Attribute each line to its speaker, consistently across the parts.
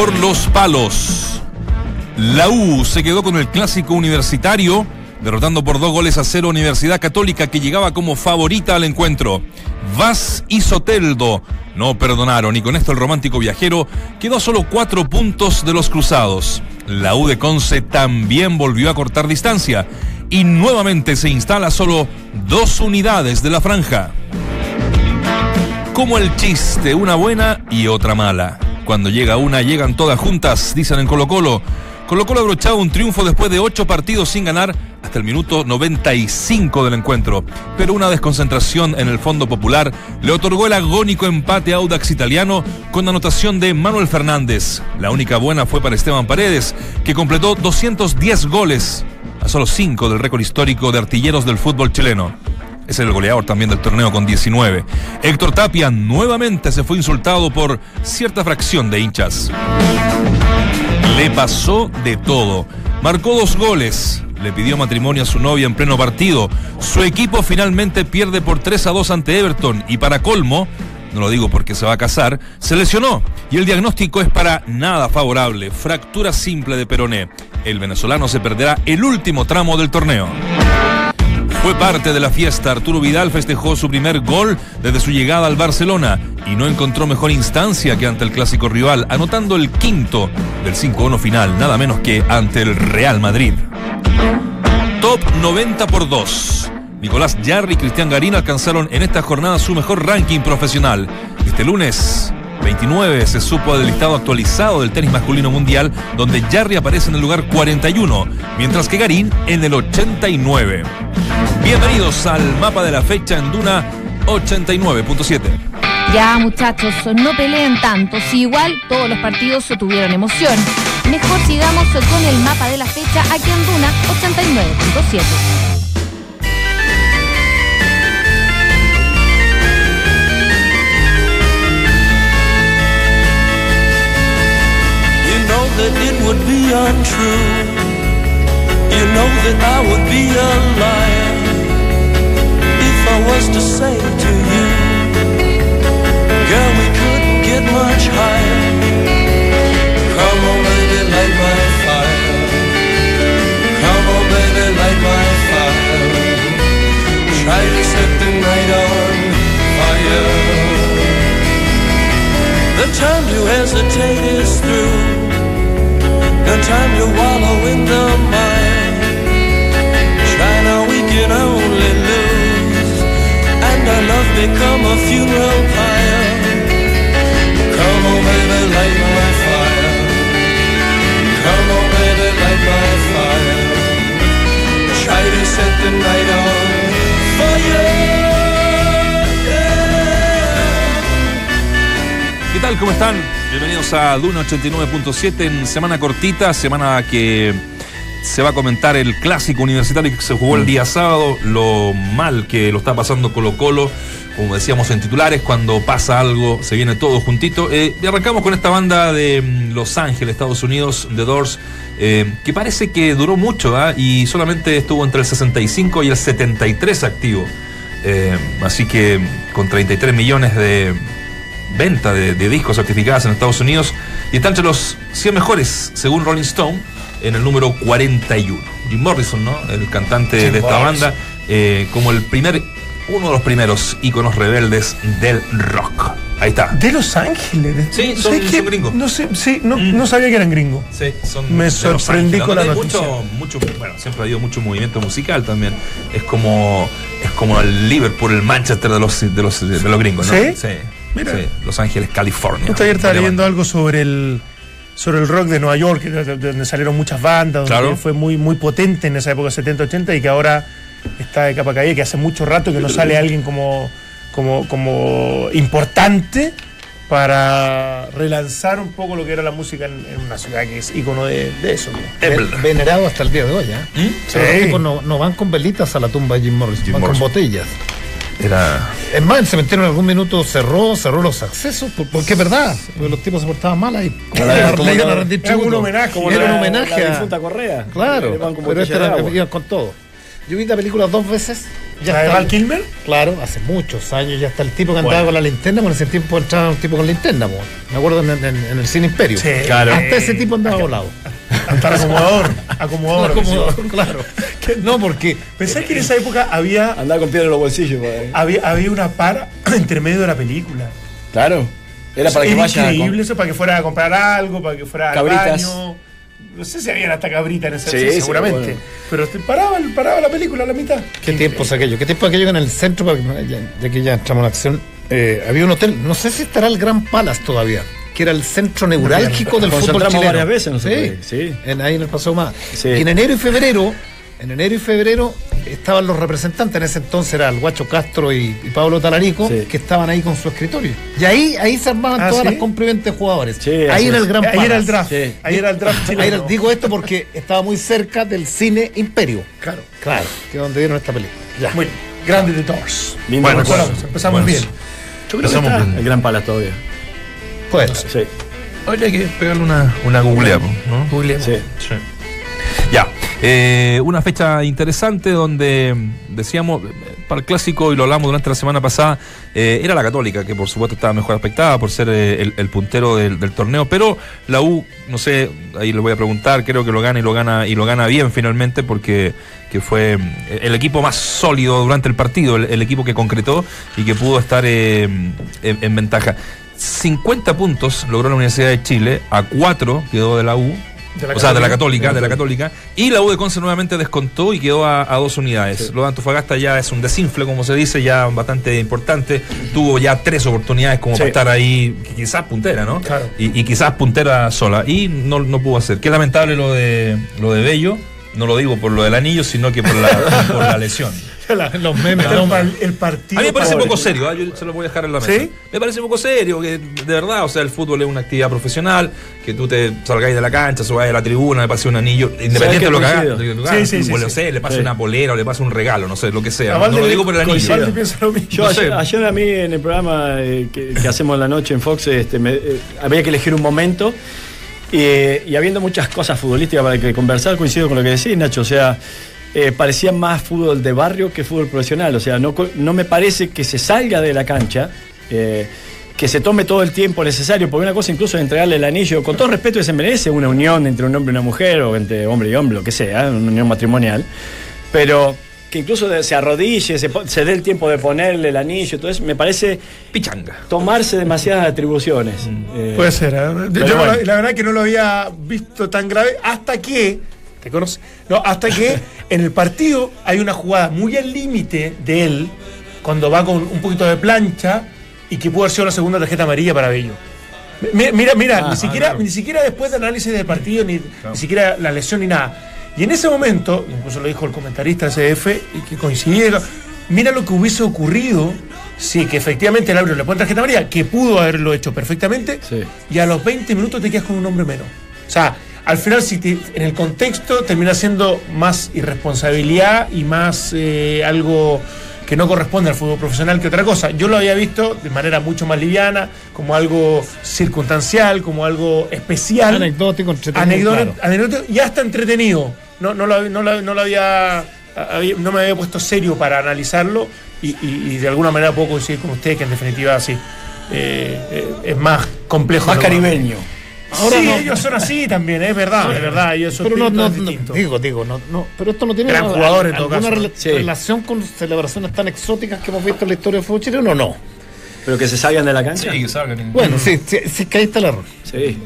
Speaker 1: por los palos. La U se quedó con el clásico universitario, derrotando por dos goles a cero Universidad Católica que llegaba como favorita al encuentro. Vaz y Soteldo no perdonaron y con esto el romántico viajero quedó solo cuatro puntos de los cruzados. La U de Conce también volvió a cortar distancia y nuevamente se instala solo dos unidades de la franja. Como el chiste, una buena y otra mala. Cuando llega una, llegan todas juntas, dicen en Colo Colo. Colo Colo abrochaba un triunfo después de ocho partidos sin ganar hasta el minuto 95 del encuentro. Pero una desconcentración en el Fondo Popular le otorgó el agónico empate a Audax Italiano con anotación de Manuel Fernández. La única buena fue para Esteban Paredes, que completó 210 goles a solo 5 del récord histórico de artilleros del fútbol chileno. Es el goleador también del torneo con 19. Héctor Tapia nuevamente se fue insultado por cierta fracción de hinchas. Le pasó de todo. Marcó dos goles. Le pidió matrimonio a su novia en pleno partido. Su equipo finalmente pierde por 3 a 2 ante Everton. Y para colmo, no lo digo porque se va a casar, se lesionó. Y el diagnóstico es para nada favorable. Fractura simple de peroné. El venezolano se perderá el último tramo del torneo. Fue parte de la fiesta. Arturo Vidal festejó su primer gol desde su llegada al Barcelona y no encontró mejor instancia que ante el clásico rival, anotando el quinto del 5-1 final, nada menos que ante el Real Madrid. Top 90 por 2. Nicolás Jarry y Cristian Garín alcanzaron en esta jornada su mejor ranking profesional. Este lunes 29 se supo del listado actualizado del tenis masculino mundial, donde Jarry aparece en el lugar 41, mientras que Garín en el 89. Bienvenidos al mapa de la fecha en Duna 89.7.
Speaker 2: Ya muchachos, no peleen tanto, si igual todos los partidos tuvieron emoción. Mejor sigamos con el mapa de la fecha aquí en Duna 89.7.
Speaker 3: that it would be untrue. You know that I would be a liar was to say to you, Girl, we couldn't get much higher. Come on, baby, light my fire. Come on, baby, light my fire. Try to set the night on fire. The time to hesitate is through. No time to wallow in the mire. Try now, we can only become a funeral pyre. Come on, baby, light my fire. Come on, baby, light my fire. Try to set the night on fire.
Speaker 1: ¿Qué tal? ¿Cómo están? Bienvenidos a Duna 89.7 en semana cortita, semana que se va a comentar el clásico universitario que se jugó el día sábado, lo mal que lo está pasando Colo Colo, como decíamos en titulares, cuando pasa algo se viene todo juntito. Eh, y arrancamos con esta banda de mm, Los Ángeles, Estados Unidos, The Doors, eh, que parece que duró mucho ¿ah? y solamente estuvo entre el 65 y el 73 activo. Eh, así que con 33 millones de venta de, de, discos certificadas en Estados Unidos y está entre los 100 mejores, según Rolling Stone, en el número 41. Jim Morrison, ¿no? El cantante Jim de esta banda, como el primer, uno de los primeros íconos rebeldes del rock. Ahí está.
Speaker 4: De Los Ángeles.
Speaker 1: Sí, son, gringos.
Speaker 4: No sé, sí, no, no sabía que eran gringos.
Speaker 1: Sí, son
Speaker 4: Me
Speaker 1: Los
Speaker 4: sorprendí con la noticia.
Speaker 1: Mucho, mucho, bueno, siempre ha habido mucho movimiento musical también. Es como, es como el Liverpool, el Manchester de los, de los, de los gringos, ¿no?
Speaker 4: ¿Sí?
Speaker 1: Sí.
Speaker 4: Mira.
Speaker 1: Sí, Los Ángeles, California.
Speaker 4: Justo ayer estaba leyendo algo sobre el sobre el rock de Nueva York, de- de- de donde salieron muchas bandas, donde
Speaker 1: Claro.
Speaker 4: fue muy muy potente en esa época 70-80 y que ahora está de capa caída, que hace mucho rato que no sale alguien como como como importante para relanzar un poco lo que era la música en, en una ciudad que es ícono de, de eso.
Speaker 5: venerado hasta el día de hoy, ¿eh? O sea,
Speaker 4: Sí.
Speaker 5: los tipos no, no van con velitas a la tumba de Jim Morrison,
Speaker 1: Jim
Speaker 5: van
Speaker 1: Morrison.
Speaker 5: con botellas.
Speaker 1: Era.
Speaker 5: Es más, el cementerio en algún minuto cerró, cerró los accesos, por- porque es verdad, porque los tipos se portaban mal ahí.
Speaker 6: La- como
Speaker 5: le iban
Speaker 6: la-
Speaker 5: a rendir
Speaker 4: era un homenaje, como
Speaker 5: era
Speaker 4: la-
Speaker 5: un homenaje
Speaker 6: la
Speaker 5: a-
Speaker 6: difunta Correa.
Speaker 5: Claro, pero este era, iban con todo. Yo vi la película dos veces ya
Speaker 4: ¿La de Val Kilmer?
Speaker 5: Claro, hace muchos años ya está el tipo que andaba
Speaker 1: Bueno.
Speaker 5: con la linterna, por ese tiempo entraba un tipo con linterna, po. me acuerdo en, en- en el cine Imperio.
Speaker 4: Sí.
Speaker 1: Claro.
Speaker 5: Hasta ese tipo andaba volado.
Speaker 4: Hasta el acomodador. Acomodador.
Speaker 5: Como-
Speaker 4: sí.
Speaker 5: claro. No, porque
Speaker 4: Pensé que en esa época había,
Speaker 6: Andaba con piedra en los bolsillos. pues.
Speaker 4: había, había una para entre medio de la película.
Speaker 6: Claro. Era para que
Speaker 4: Era
Speaker 6: vaya.
Speaker 4: increíble eso, para que fuera a comprar algo, para que fuera al
Speaker 6: Cabritas.
Speaker 4: baño. No sé si habían hasta cabrita en ese
Speaker 6: Sí,
Speaker 4: sí,
Speaker 6: sí,
Speaker 4: seguramente.
Speaker 6: bueno.
Speaker 4: Pero te paraba, paraba la película a la mitad.
Speaker 5: ¿Qué tiempos aquello? ¿Qué tiempo aquello que en el centro, para que- ya, ya que ya entramos en acción, eh, había un hotel, no sé si estará el Gran Palace todavía, que era el centro neurálgico del fútbol chileno.
Speaker 6: varias veces nosotros
Speaker 5: sí,
Speaker 6: ahí, sí.
Speaker 5: En, ahí en el Paseo Más.
Speaker 6: Sí.
Speaker 5: Y en enero y febrero, en enero y febrero estaban los representantes, en ese entonces era el Guacho Castro y, y Pablo Talarico,
Speaker 6: Sí.
Speaker 5: que estaban ahí con su escritorio. Y ahí, ahí se armaban
Speaker 4: Ah,
Speaker 5: todas
Speaker 4: ¿sí?
Speaker 5: las de jugadores.
Speaker 6: Sí,
Speaker 5: ahí era
Speaker 6: es.
Speaker 5: el Gran
Speaker 4: Ahí era el draft.
Speaker 6: Sí.
Speaker 4: Ahí era el draft
Speaker 5: Ahí era- digo esto porque estaba muy cerca del cine Imperio.
Speaker 4: Claro.
Speaker 5: Claro, que es donde dieron esta película. Ya.
Speaker 4: Muy grande de Doors.
Speaker 6: Lindo
Speaker 1: Bueno,
Speaker 4: empezamos
Speaker 1: Bueno,
Speaker 4: bien.
Speaker 6: Yo creo que
Speaker 1: empezamos
Speaker 6: está
Speaker 1: bien.
Speaker 6: el Gran Palace todavía.
Speaker 5: Puede
Speaker 6: Sí.
Speaker 1: Oye, hay que pegarle una, una googlea, ¿no?
Speaker 4: Googleemos.
Speaker 6: Sí.
Speaker 1: Ya, eh, una fecha interesante donde decíamos, para el clásico, y lo hablamos durante la semana pasada, eh, era la Católica, que por supuesto estaba mejor aspectada por ser eh, el, puntero del, torneo, pero la U, no sé, ahí le voy a preguntar, creo que lo gana y lo gana y lo gana bien finalmente porque que fue el equipo más sólido durante el partido, el, equipo que concretó y que pudo estar en, en ventaja. 50 puntos logró la Universidad de Chile, a 4 quedó de la U,
Speaker 4: De la
Speaker 1: o sea, de la
Speaker 4: Católica.
Speaker 1: De la Católica. Y la U de Conce nuevamente descontó y quedó a, a dos unidades. Lo de Antofagasta ya es un desinfle, como se dice, ya bastante importante. Tuvo ya tres oportunidades como
Speaker 6: Sí.
Speaker 1: para estar ahí, quizás puntera, ¿no?
Speaker 4: Claro.
Speaker 1: Y, y quizás puntera sola. Y no, no pudo hacer. Qué lamentable lo de lo de Bello. No lo digo por lo del anillo, sino que por la, por la lesión.
Speaker 5: Los memes,
Speaker 4: El,
Speaker 5: ¿no?
Speaker 4: par- el partido.
Speaker 1: A mí me parece
Speaker 4: para-
Speaker 1: poco serio, ¿ah? yo se lo voy a dejar en la mesa.
Speaker 4: ¿Sí?
Speaker 1: Me parece poco serio, que de verdad, o sea, el fútbol es una actividad profesional, que tú te salgáis de la cancha, subáis a la tribuna, le pase un anillo, independiente de lo que hagas, de
Speaker 4: Sí, sí, sí,
Speaker 1: o no
Speaker 4: sí.
Speaker 1: sé, le pase
Speaker 6: Sí.
Speaker 1: una polera o le pase un regalo, no sé, lo que sea. No, lo digo por el anillo.
Speaker 4: lo mismo.
Speaker 6: Yo
Speaker 1: No
Speaker 6: ayer, a mí en el programa eh, que, que hacemos en la noche en Fox, este, me- eh, había que elegir un momento y habiendo muchas cosas futbolísticas para que conversar, coincido con lo que decís, Nacho. O sea, eh, parecía más fútbol de barrio que fútbol profesional. O sea, no, no me parece que se salga de la cancha. eh, que se tome todo el tiempo necesario, porque una cosa incluso es entregarle el anillo, con todo respeto que se merece una unión entre un hombre y una mujer, o entre hombre y hombre, lo que sea, una unión matrimonial, pero que incluso se arrodille, se, se dé el tiempo de ponerle el anillo, entonces me parece
Speaker 1: Pichanga.
Speaker 6: tomarse demasiadas atribuciones. Eh,
Speaker 4: Puede ser. ¿eh? Yo
Speaker 6: bueno.
Speaker 4: la, la verdad que no lo había visto tan grave hasta que. ¿Te conoces? No, hasta que en el partido hay una jugada muy al límite de él, cuando va con un poquito de plancha y que pudo haber sido la segunda tarjeta amarilla para Bello. Mi- Mira, mira,
Speaker 6: Ah,
Speaker 4: ni, siquiera,
Speaker 1: claro.
Speaker 4: ni siquiera después del análisis del partido, ni, ni siquiera la lesión ni nada. Y en ese momento, incluso lo dijo el comentarista CDF, y que coincide, mira lo que hubiese ocurrido si que efectivamente el árbitro le pone tarjeta amarilla, que pudo haberlo hecho perfectamente,
Speaker 6: Sí.
Speaker 4: y a los 20 minutos te quedas con un hombre menos. O sea, al final, si te- en el contexto termina siendo más irresponsabilidad y más eh, algo que no corresponde al fútbol profesional que otra cosa. Yo lo había visto de manera mucho más liviana, como algo circunstancial, como algo especial.
Speaker 5: Anecdótico, entretenido,
Speaker 4: Anecdótico,
Speaker 5: claro.
Speaker 4: anecdótico y hasta entretenido. No, no, lo, no, lo- no lo había, había- no me había puesto serio para analizarlo y, y- y de alguna manera puedo coincidir con usted que en definitiva sí. eh, eh, es más complejo.
Speaker 6: más caribeño.
Speaker 5: Ahora
Speaker 4: sí,
Speaker 5: no.
Speaker 4: ellos son así también, es verdad, es verdad. Y eso
Speaker 5: Pero no, no, digo, digo, no, no, pero esto no tiene
Speaker 4: Gran jugador en todo
Speaker 5: alguna
Speaker 4: caso.
Speaker 5: rela-
Speaker 6: Sí.
Speaker 5: relación con celebraciones tan exóticas que hemos visto en la historia del fútbol chileno, no.
Speaker 6: Pero que se salgan de la cancha.
Speaker 1: Sí, que salgan.
Speaker 5: Bueno, sí, sí, sí que ahí está el error.
Speaker 6: Sí.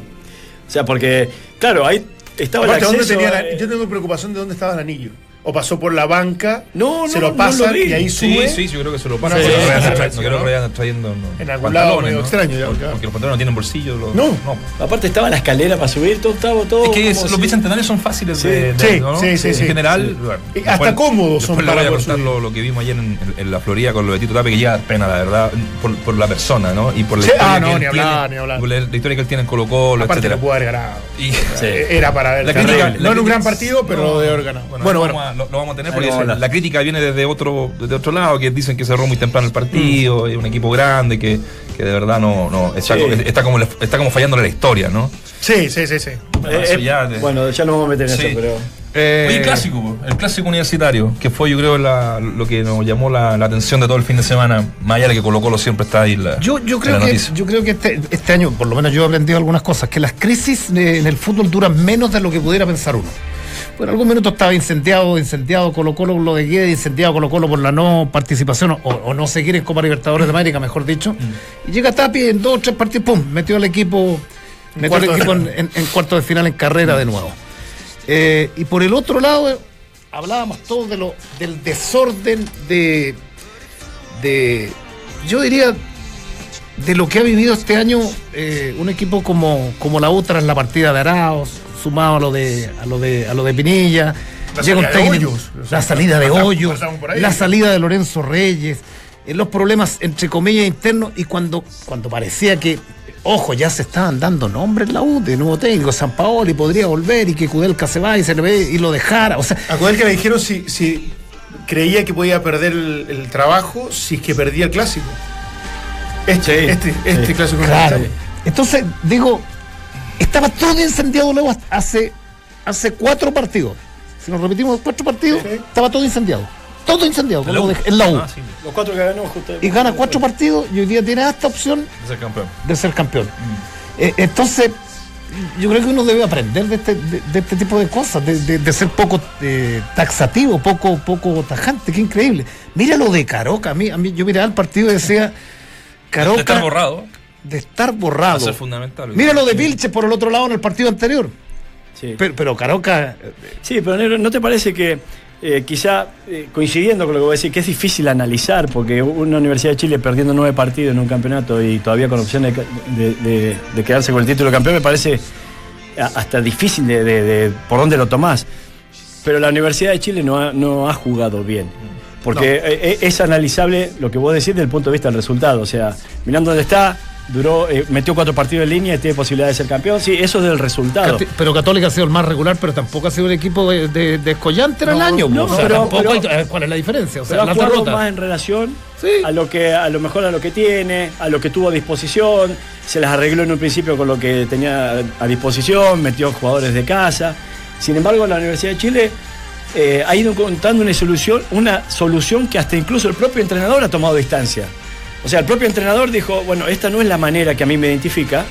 Speaker 6: O sea, porque, claro, ahí estaba
Speaker 4: Aparte,
Speaker 6: el
Speaker 4: ¿dónde tenía la-
Speaker 6: eh,
Speaker 4: yo tengo preocupación de dónde estaba el anillo. O pasó por la banca,
Speaker 6: No,
Speaker 4: se
Speaker 6: no,
Speaker 4: lo
Speaker 6: no
Speaker 4: pasan
Speaker 6: lo
Speaker 4: y ahí
Speaker 1: Sí,
Speaker 4: sube.
Speaker 1: sí, yo creo que se lo pasa.
Speaker 4: Sí,
Speaker 1: no, creo que
Speaker 4: sí, sí, sí,
Speaker 1: no creo
Speaker 4: ¿no?
Speaker 1: vayan trayendo no,
Speaker 4: En algún lado medio
Speaker 1: ¿no?
Speaker 4: extraño, ya,
Speaker 1: Porque, los pantalones no tienen bolsillo. los-
Speaker 4: No.
Speaker 6: aparte estaba la escalera para subir, todo estaba todo.
Speaker 1: Es que es- los bicentenarios son fáciles
Speaker 6: Sí.
Speaker 1: de, de-
Speaker 4: Sí,
Speaker 1: ¿no?
Speaker 4: sí, sí,
Speaker 1: En
Speaker 4: sí.
Speaker 1: general, bueno,
Speaker 4: hasta cómodos son para
Speaker 1: voy a contar lo, lo que vimos ayer en, en- en la Florida con lo de Tito Tape, que ya pena, la verdad, por, por la persona, ¿no? Y por la
Speaker 4: Sí,
Speaker 1: historia
Speaker 4: ah, no,
Speaker 1: que él
Speaker 4: ni hablar,
Speaker 1: tiene,
Speaker 4: ni hablar.
Speaker 1: por la, la historia que él tiene en Colo Colo,
Speaker 4: Aparte
Speaker 1: etcétera.
Speaker 4: lo pudo haber ganado. Era para ver.
Speaker 1: La
Speaker 4: terrible.
Speaker 1: crítica-
Speaker 4: no en un gran partido, pero
Speaker 1: no,
Speaker 4: lo de haber ganado.
Speaker 1: Bueno,
Speaker 4: Bueno,
Speaker 1: lo. Vamos a, lo, lo vamos a tener porque
Speaker 6: vamos a hablar.
Speaker 1: la crítica viene desde otro, desde otro lado, que dicen que cerró muy temprano el partido, es un equipo grande, que, que de verdad no, no está,
Speaker 6: Sí.
Speaker 1: está como, está como fallándole la historia, ¿no?
Speaker 4: Sí, sí, sí, sí.
Speaker 1: Bueno,
Speaker 6: Eh, eh,
Speaker 1: ya de-
Speaker 6: Bueno, ya no vamos a meter en
Speaker 1: Sí.
Speaker 6: eso, pero.
Speaker 5: Eh,
Speaker 1: Oye, el clásico, el clásico universitario, que fue yo creo la- lo que nos llamó la, la atención de todo el fin de semana, más allá de que Colo Colo siempre está ahí la,
Speaker 5: Yo, yo
Speaker 1: en
Speaker 5: creo
Speaker 1: la
Speaker 5: que,
Speaker 1: noticia.
Speaker 5: yo creo que este, este año, por lo menos yo he aprendido algunas cosas, que las crisis en el fútbol duran menos de lo que pudiera pensar uno. Por algún minuto estaba incendiado, incendiado Colo Colo lo de Guedes, incendiado Colo Colo por la no participación o, o no seguir en Copa Libertadores de América, mejor dicho. Y llega Tapi en dos o tres partidos, ¡pum! Metió al equipo, metió al equipo en,
Speaker 4: final.
Speaker 5: en- en cuarto de final en carrera de nuevo. Eh, y por el otro lado, hablábamos todos de lo, del desorden de, de, yo diría, de lo que ha vivido este año eh, un equipo como, como la U tras la partida de Araos, sumado a lo de, a lo de, a lo de Pinilla.
Speaker 4: La
Speaker 5: llega un técnico-
Speaker 4: Hoyos,
Speaker 5: la salida de Hoyos, la salida de Lorenzo Reyes, eh, los problemas entre comillas internos y cuando, cuando parecía que, ojo, ya se estaban dando nombres en la U de nuevo técnico, San Paoli podría volver y que Kudelka se va y se le ve y lo dejara. O sea,
Speaker 4: A Cudel que le dijeron si, si creía que podía perder el, el trabajo si es que perdía el clásico. Este,
Speaker 6: Sí,
Speaker 4: este, este
Speaker 6: sí.
Speaker 4: clásico
Speaker 5: Claro. Entonces, digo, estaba todo incendiado luego hace, hace cuatro partidos. Si nos repetimos cuatro partidos,
Speaker 4: Sí.
Speaker 5: estaba todo incendiado. Todo incendiado,
Speaker 1: ¿En
Speaker 5: como
Speaker 1: la U?
Speaker 5: de- en la U.
Speaker 1: Ah, sí,
Speaker 6: Los cuatro que ganó justo.
Speaker 5: Y gana cuatro partidos y hoy día tiene hasta opción
Speaker 1: de ser campeón.
Speaker 5: de ser campeón. Eh, entonces, yo creo que uno debe aprender de este, de, de este tipo de cosas, de, de- de ser poco eh, taxativo, poco, poco tajante, qué increíble. Mira lo de Caroca, a mí, a mí yo miraba el partido y decía, Caroca...
Speaker 1: Está borrado.
Speaker 5: De estar
Speaker 1: a
Speaker 5: borrado.
Speaker 1: ser fundamental.
Speaker 5: Mira lo de Vilche por el otro lado en el partido anterior.
Speaker 6: Sí.
Speaker 5: Pero, pero Caroca, eh,
Speaker 6: Sí, pero ¿no te parece que eh, quizá eh, coincidiendo con lo que vos decís, que es difícil analizar, porque una Universidad de Chile perdiendo nueve partidos en un campeonato y todavía con opción de, de- de- de quedarse con el título de campeón, me parece a- hasta difícil de, de- de por dónde lo tomás. Pero la Universidad de Chile no ha, no ha jugado bien. Porque eh, es analizable lo que vos decís desde el punto de vista del resultado. O sea, mirando dónde está, duró, eh, metió cuatro partidos en línea y tiene posibilidad de ser campeón. Sí, eso es del resultado.
Speaker 5: Pero Católica ha sido el más regular, pero tampoco ha sido un equipo de, de, de escollante en el
Speaker 6: No,
Speaker 5: año.
Speaker 6: no,
Speaker 5: o sea,
Speaker 6: pero-
Speaker 5: tampoco
Speaker 6: pero-
Speaker 5: hay- eh, ¿Cuál es la diferencia? O sea,
Speaker 6: Pero ha jugado
Speaker 5: derrotas.
Speaker 6: más en relación
Speaker 5: Sí.
Speaker 6: a lo que a lo mejor a lo que tiene, a lo que tuvo a disposición, se las arregló en un principio con lo que tenía a disposición, metió jugadores de casa. Sin embargo, la Universidad de Chile eh, ha ido encontrando una solución, una solución que hasta incluso el propio entrenador ha tomado distancia. O sea, el propio entrenador dijo, bueno, esta no es la manera que a mí me identifica,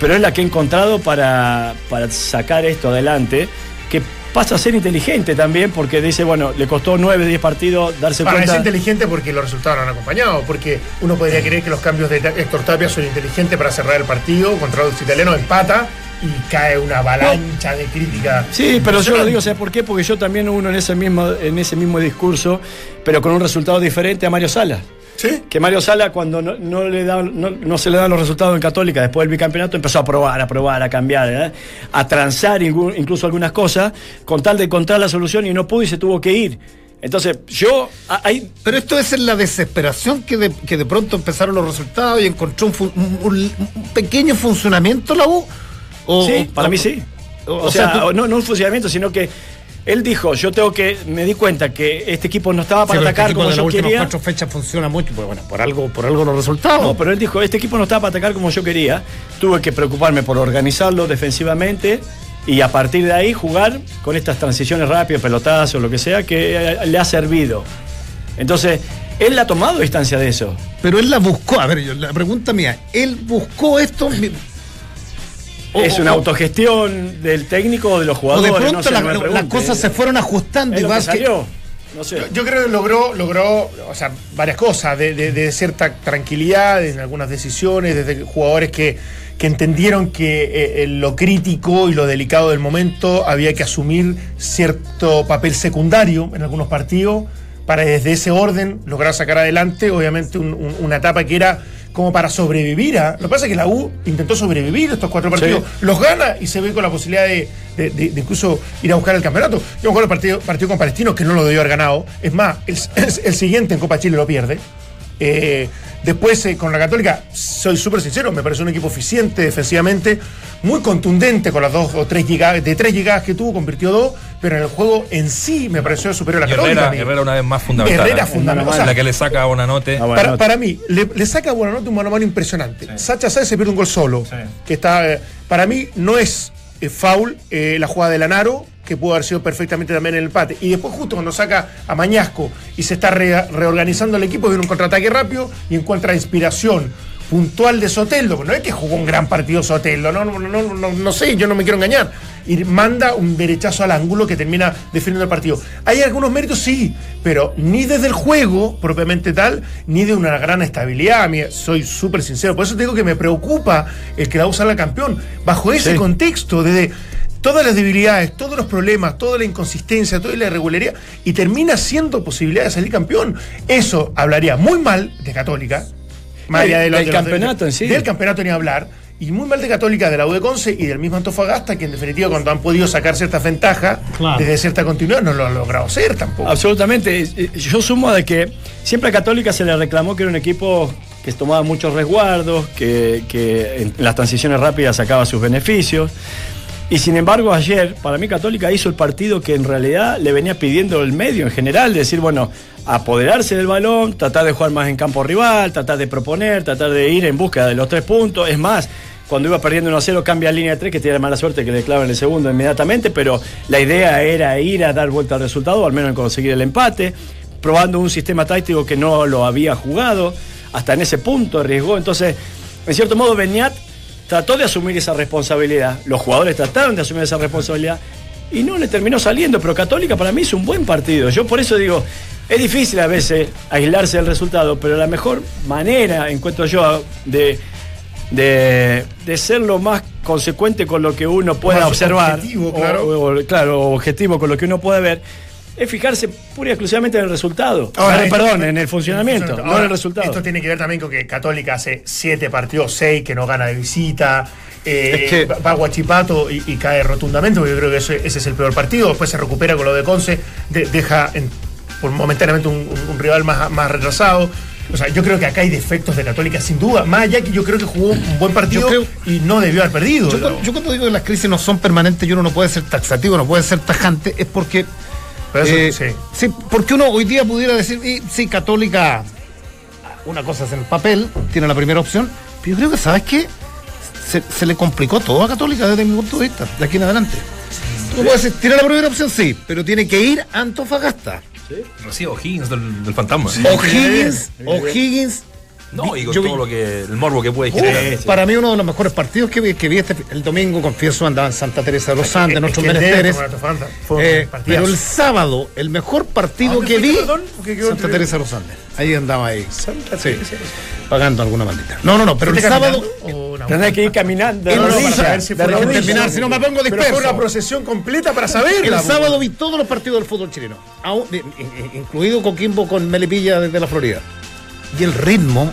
Speaker 6: pero es la que he encontrado para, para sacar esto adelante, que pasa a ser inteligente también, porque dice, bueno, le costó 9, 10 partidos darse
Speaker 4: Para
Speaker 6: cuenta.
Speaker 4: es inteligente porque los resultados no han acompañado, porque uno podría creer que los cambios de Héctor Tapia son inteligentes para cerrar el partido, contra los italianos empata y cae una avalancha de crítica.
Speaker 6: Sí, pero yo lo digo. ¿sabes por qué? Porque yo también uno en ese mismo, en ese mismo discurso, pero con un resultado diferente a Mario Sala.
Speaker 4: ¿Sí?
Speaker 6: Que Mario Sala, cuando no, no le da, no, no se le dan los resultados en Católica después del bicampeonato, empezó a probar, a probar, a cambiar, ¿eh? a transar incluso algunas cosas, con tal de encontrar la solución y no pudo y se tuvo que ir. Entonces, yo. Hay,
Speaker 5: Pero esto es en la desesperación que de, que de pronto empezaron los resultados y encontró un, fun- un- un- un pequeño funcionamiento la U. O-
Speaker 6: sí, para
Speaker 5: o-
Speaker 6: mí sí.
Speaker 5: O,
Speaker 6: O,
Speaker 5: o
Speaker 6: sea,
Speaker 5: sea, tú-
Speaker 6: no, no un funcionamiento, sino que él dijo, yo tengo que, me di cuenta que este equipo no estaba para
Speaker 5: este
Speaker 6: atacar como
Speaker 5: de
Speaker 6: yo quería.
Speaker 5: cuatro fechas funciona mucho, pues bueno, por algo, por algo los resultados.
Speaker 6: No, pero él dijo, este equipo no estaba para atacar como yo quería. Tuve que preocuparme por organizarlo defensivamente y a partir de ahí jugar con estas transiciones rápidas, pelotazos, lo que sea, que le ha servido. Entonces, él ha tomado distancia de eso.
Speaker 5: Pero él la buscó. A ver, yo- la pregunta mía, él buscó esto. O-
Speaker 6: es
Speaker 5: o-
Speaker 6: una
Speaker 5: o-
Speaker 6: autogestión del técnico o de los
Speaker 5: O
Speaker 6: jugadores.
Speaker 5: de
Speaker 6: no
Speaker 5: pronto
Speaker 6: sé,
Speaker 5: la-
Speaker 6: no
Speaker 5: las cosas se fueron ajustando
Speaker 6: Es
Speaker 5: y vas que-
Speaker 6: salió. No sé.
Speaker 4: Yo creo que logró, logró o sea, varias cosas, de, de- de cierta tranquilidad en algunas decisiones, desde jugadores que, que entendieron que eh, eh, lo crítico y lo delicado del momento había que asumir cierto papel secundario en algunos partidos para desde ese orden lograr sacar adelante, obviamente, un- un- una etapa que era como para sobrevivir a... Lo que pasa es que la U intentó sobrevivir estos cuatro partidos, los gana y se ve con la posibilidad de, de- de- de incluso ir a buscar el campeonato. Yo me acuerdo el partido, partido con Palestino que no lo debió haber ganado. Es más, el, el siguiente en Copa Chile lo pierde. Eh, después eh, con la Católica, soy súper sincero, me parece un equipo eficiente defensivamente, muy contundente con las dos o tres llegadas, de tres llegadas que tuvo, convirtió dos, pero en el juego en sí me pareció superior a la Católica.
Speaker 1: Herrera,
Speaker 4: a mí.
Speaker 1: Herrera una vez más fundamental.
Speaker 4: Herrera
Speaker 1: ¿eh?
Speaker 4: fundamental. O sea,
Speaker 1: la que le saca a Bonanote.
Speaker 6: Ah,
Speaker 4: para,
Speaker 6: nota.
Speaker 4: para mí, le, le saca Buenanote un mano a mano impresionante. Sacha Sáez se pierde un gol solo.
Speaker 1: Sí.
Speaker 4: Que está, eh, para mí no es eh, foul eh, la jugada de Lanaro, que pudo haber sido perfectamente también el empate. Y después, justo cuando saca a Mañasco y se está re- reorganizando el equipo, viene un contraataque rápido y encuentra inspiración puntual de Soteldo. No es que jugó un gran partido Soteldo, no, no, no, no, no sé, yo no me quiero engañar. Y manda un derechazo al ángulo que termina definiendo el partido. Hay algunos méritos, sí, pero ni desde el juego propiamente tal, ni de una gran estabilidad. A mí, soy súper sincero. Por eso te digo que me preocupa el que la U salga campeón. Bajo ese
Speaker 6: Sí.
Speaker 4: contexto, desde todas las debilidades, todos los problemas, toda la inconsistencia, toda la irregularidad, y termina siendo posibilidad de salir campeón. Eso hablaría muy mal de Católica. Más
Speaker 6: Del-
Speaker 4: allá de lo-
Speaker 6: del
Speaker 4: de los-
Speaker 6: campeonato en sí.
Speaker 4: Del campeonato ni hablar. Y muy mal de Católica, de la U de Conce y del mismo Antofagasta, que en definitiva cuando han podido sacar ciertas ventajas
Speaker 5: Claro.
Speaker 4: desde cierta continuidad no lo han logrado hacer tampoco.
Speaker 6: Absolutamente. Eh, Yo sumo de que siempre a Católica se le reclamó que era un equipo que tomaba muchos resguardos, que, que en las transiciones rápidas sacaba sus beneficios. Y sin embargo, ayer, para mí, Católica hizo el partido que en realidad le venía pidiendo el medio en general, decir, bueno, apoderarse del balón, tratar de jugar más en campo rival, tratar de proponer, tratar de ir en búsqueda de los tres puntos. Es más, cuando iba perdiendo 1 a 0, cambia a línea de 3, que tiene mala suerte que le clavan el segundo inmediatamente, pero la idea era ir a dar vuelta al resultado, o al menos en conseguir el empate, probando un sistema táctico que no lo había jugado, hasta en ese punto arriesgó. Entonces, en cierto modo, Beñat trató de asumir esa responsabilidad, los jugadores trataron de asumir esa responsabilidad y no le terminó saliendo, pero Católica para mí hizo un buen partido. Yo por eso digo, es difícil a veces aislarse del resultado, pero la mejor manera, encuentro yo, de, de, de ser lo más consecuente con lo que uno pueda observar,
Speaker 4: objetivo,
Speaker 6: o-
Speaker 4: claro.
Speaker 6: o- claro, objetivo con lo que uno puede ver, es fijarse pura y exclusivamente en el resultado.
Speaker 4: Ahora, esto-
Speaker 6: perdón, en el funcionamiento, no en el resultado.
Speaker 4: Esto tiene que ver también con que Católica hace siete partidos, seis que no gana de visita. eh,
Speaker 5: Es que-
Speaker 4: va a Guachipato y, y cae rotundamente, porque yo creo que ese, ese es el peor partido. Después se recupera con lo de Conce, de- deja en- por momentáneamente un, un- un rival más, más retrasado. O sea, yo creo que acá hay defectos de Católica, sin duda. Más allá que yo creo que jugó un buen partido
Speaker 5: creo-
Speaker 4: y no debió haber perdido.
Speaker 5: Yo, cuando- yo cuando digo que las crisis no son permanentes y uno no puede ser taxativo, no puede ser tajante, es porque.
Speaker 4: Pero eso,
Speaker 5: eh,
Speaker 4: sí.
Speaker 5: sí, porque uno hoy día pudiera decir, y, sí, Católica, una cosa es en el papel, tiene la primera opción, pero yo creo que, ¿sabes qué? Se, se le complicó todo a Católica desde mi punto de vista, de aquí en adelante. Tú puedes decir, tiene la primera opción, sí, pero tiene que ir a Antofagasta.
Speaker 1: Recibe O'Higgins del, del fantasma.
Speaker 5: O'Higgins, O'Higgins.
Speaker 1: No, y con
Speaker 5: Yo vi-
Speaker 1: todo lo que, el morbo que puede generar.
Speaker 5: Para mí uno de los mejores partidos que vi, que vi este, el domingo, confieso, andaba en Santa Teresa de los Andes,
Speaker 4: Es
Speaker 5: nuestros menesteres. Eh, pero el sábado, el mejor partido
Speaker 4: ¿A dónde
Speaker 5: que vi, Santa
Speaker 4: entre-
Speaker 5: Teresa de los Andes. Ahí andaba ahí.
Speaker 4: Santa
Speaker 5: Sí,
Speaker 4: Teresa.
Speaker 5: pagando alguna maldita. No, no, no, pero el
Speaker 4: ¿Fuiste
Speaker 5: sábado.
Speaker 6: Tendrás que ir caminando.
Speaker 5: No, no, para saber
Speaker 4: si
Speaker 6: de rodillas.
Speaker 5: terminar, si no me pongo
Speaker 4: Pero
Speaker 5: disperso.
Speaker 4: fue una procesión completa para saberla.
Speaker 5: El
Speaker 4: po.
Speaker 5: sábado vi todos los partidos del fútbol chileno, incluido Coquimbo con Melipilla desde la Florida. Y el ritmo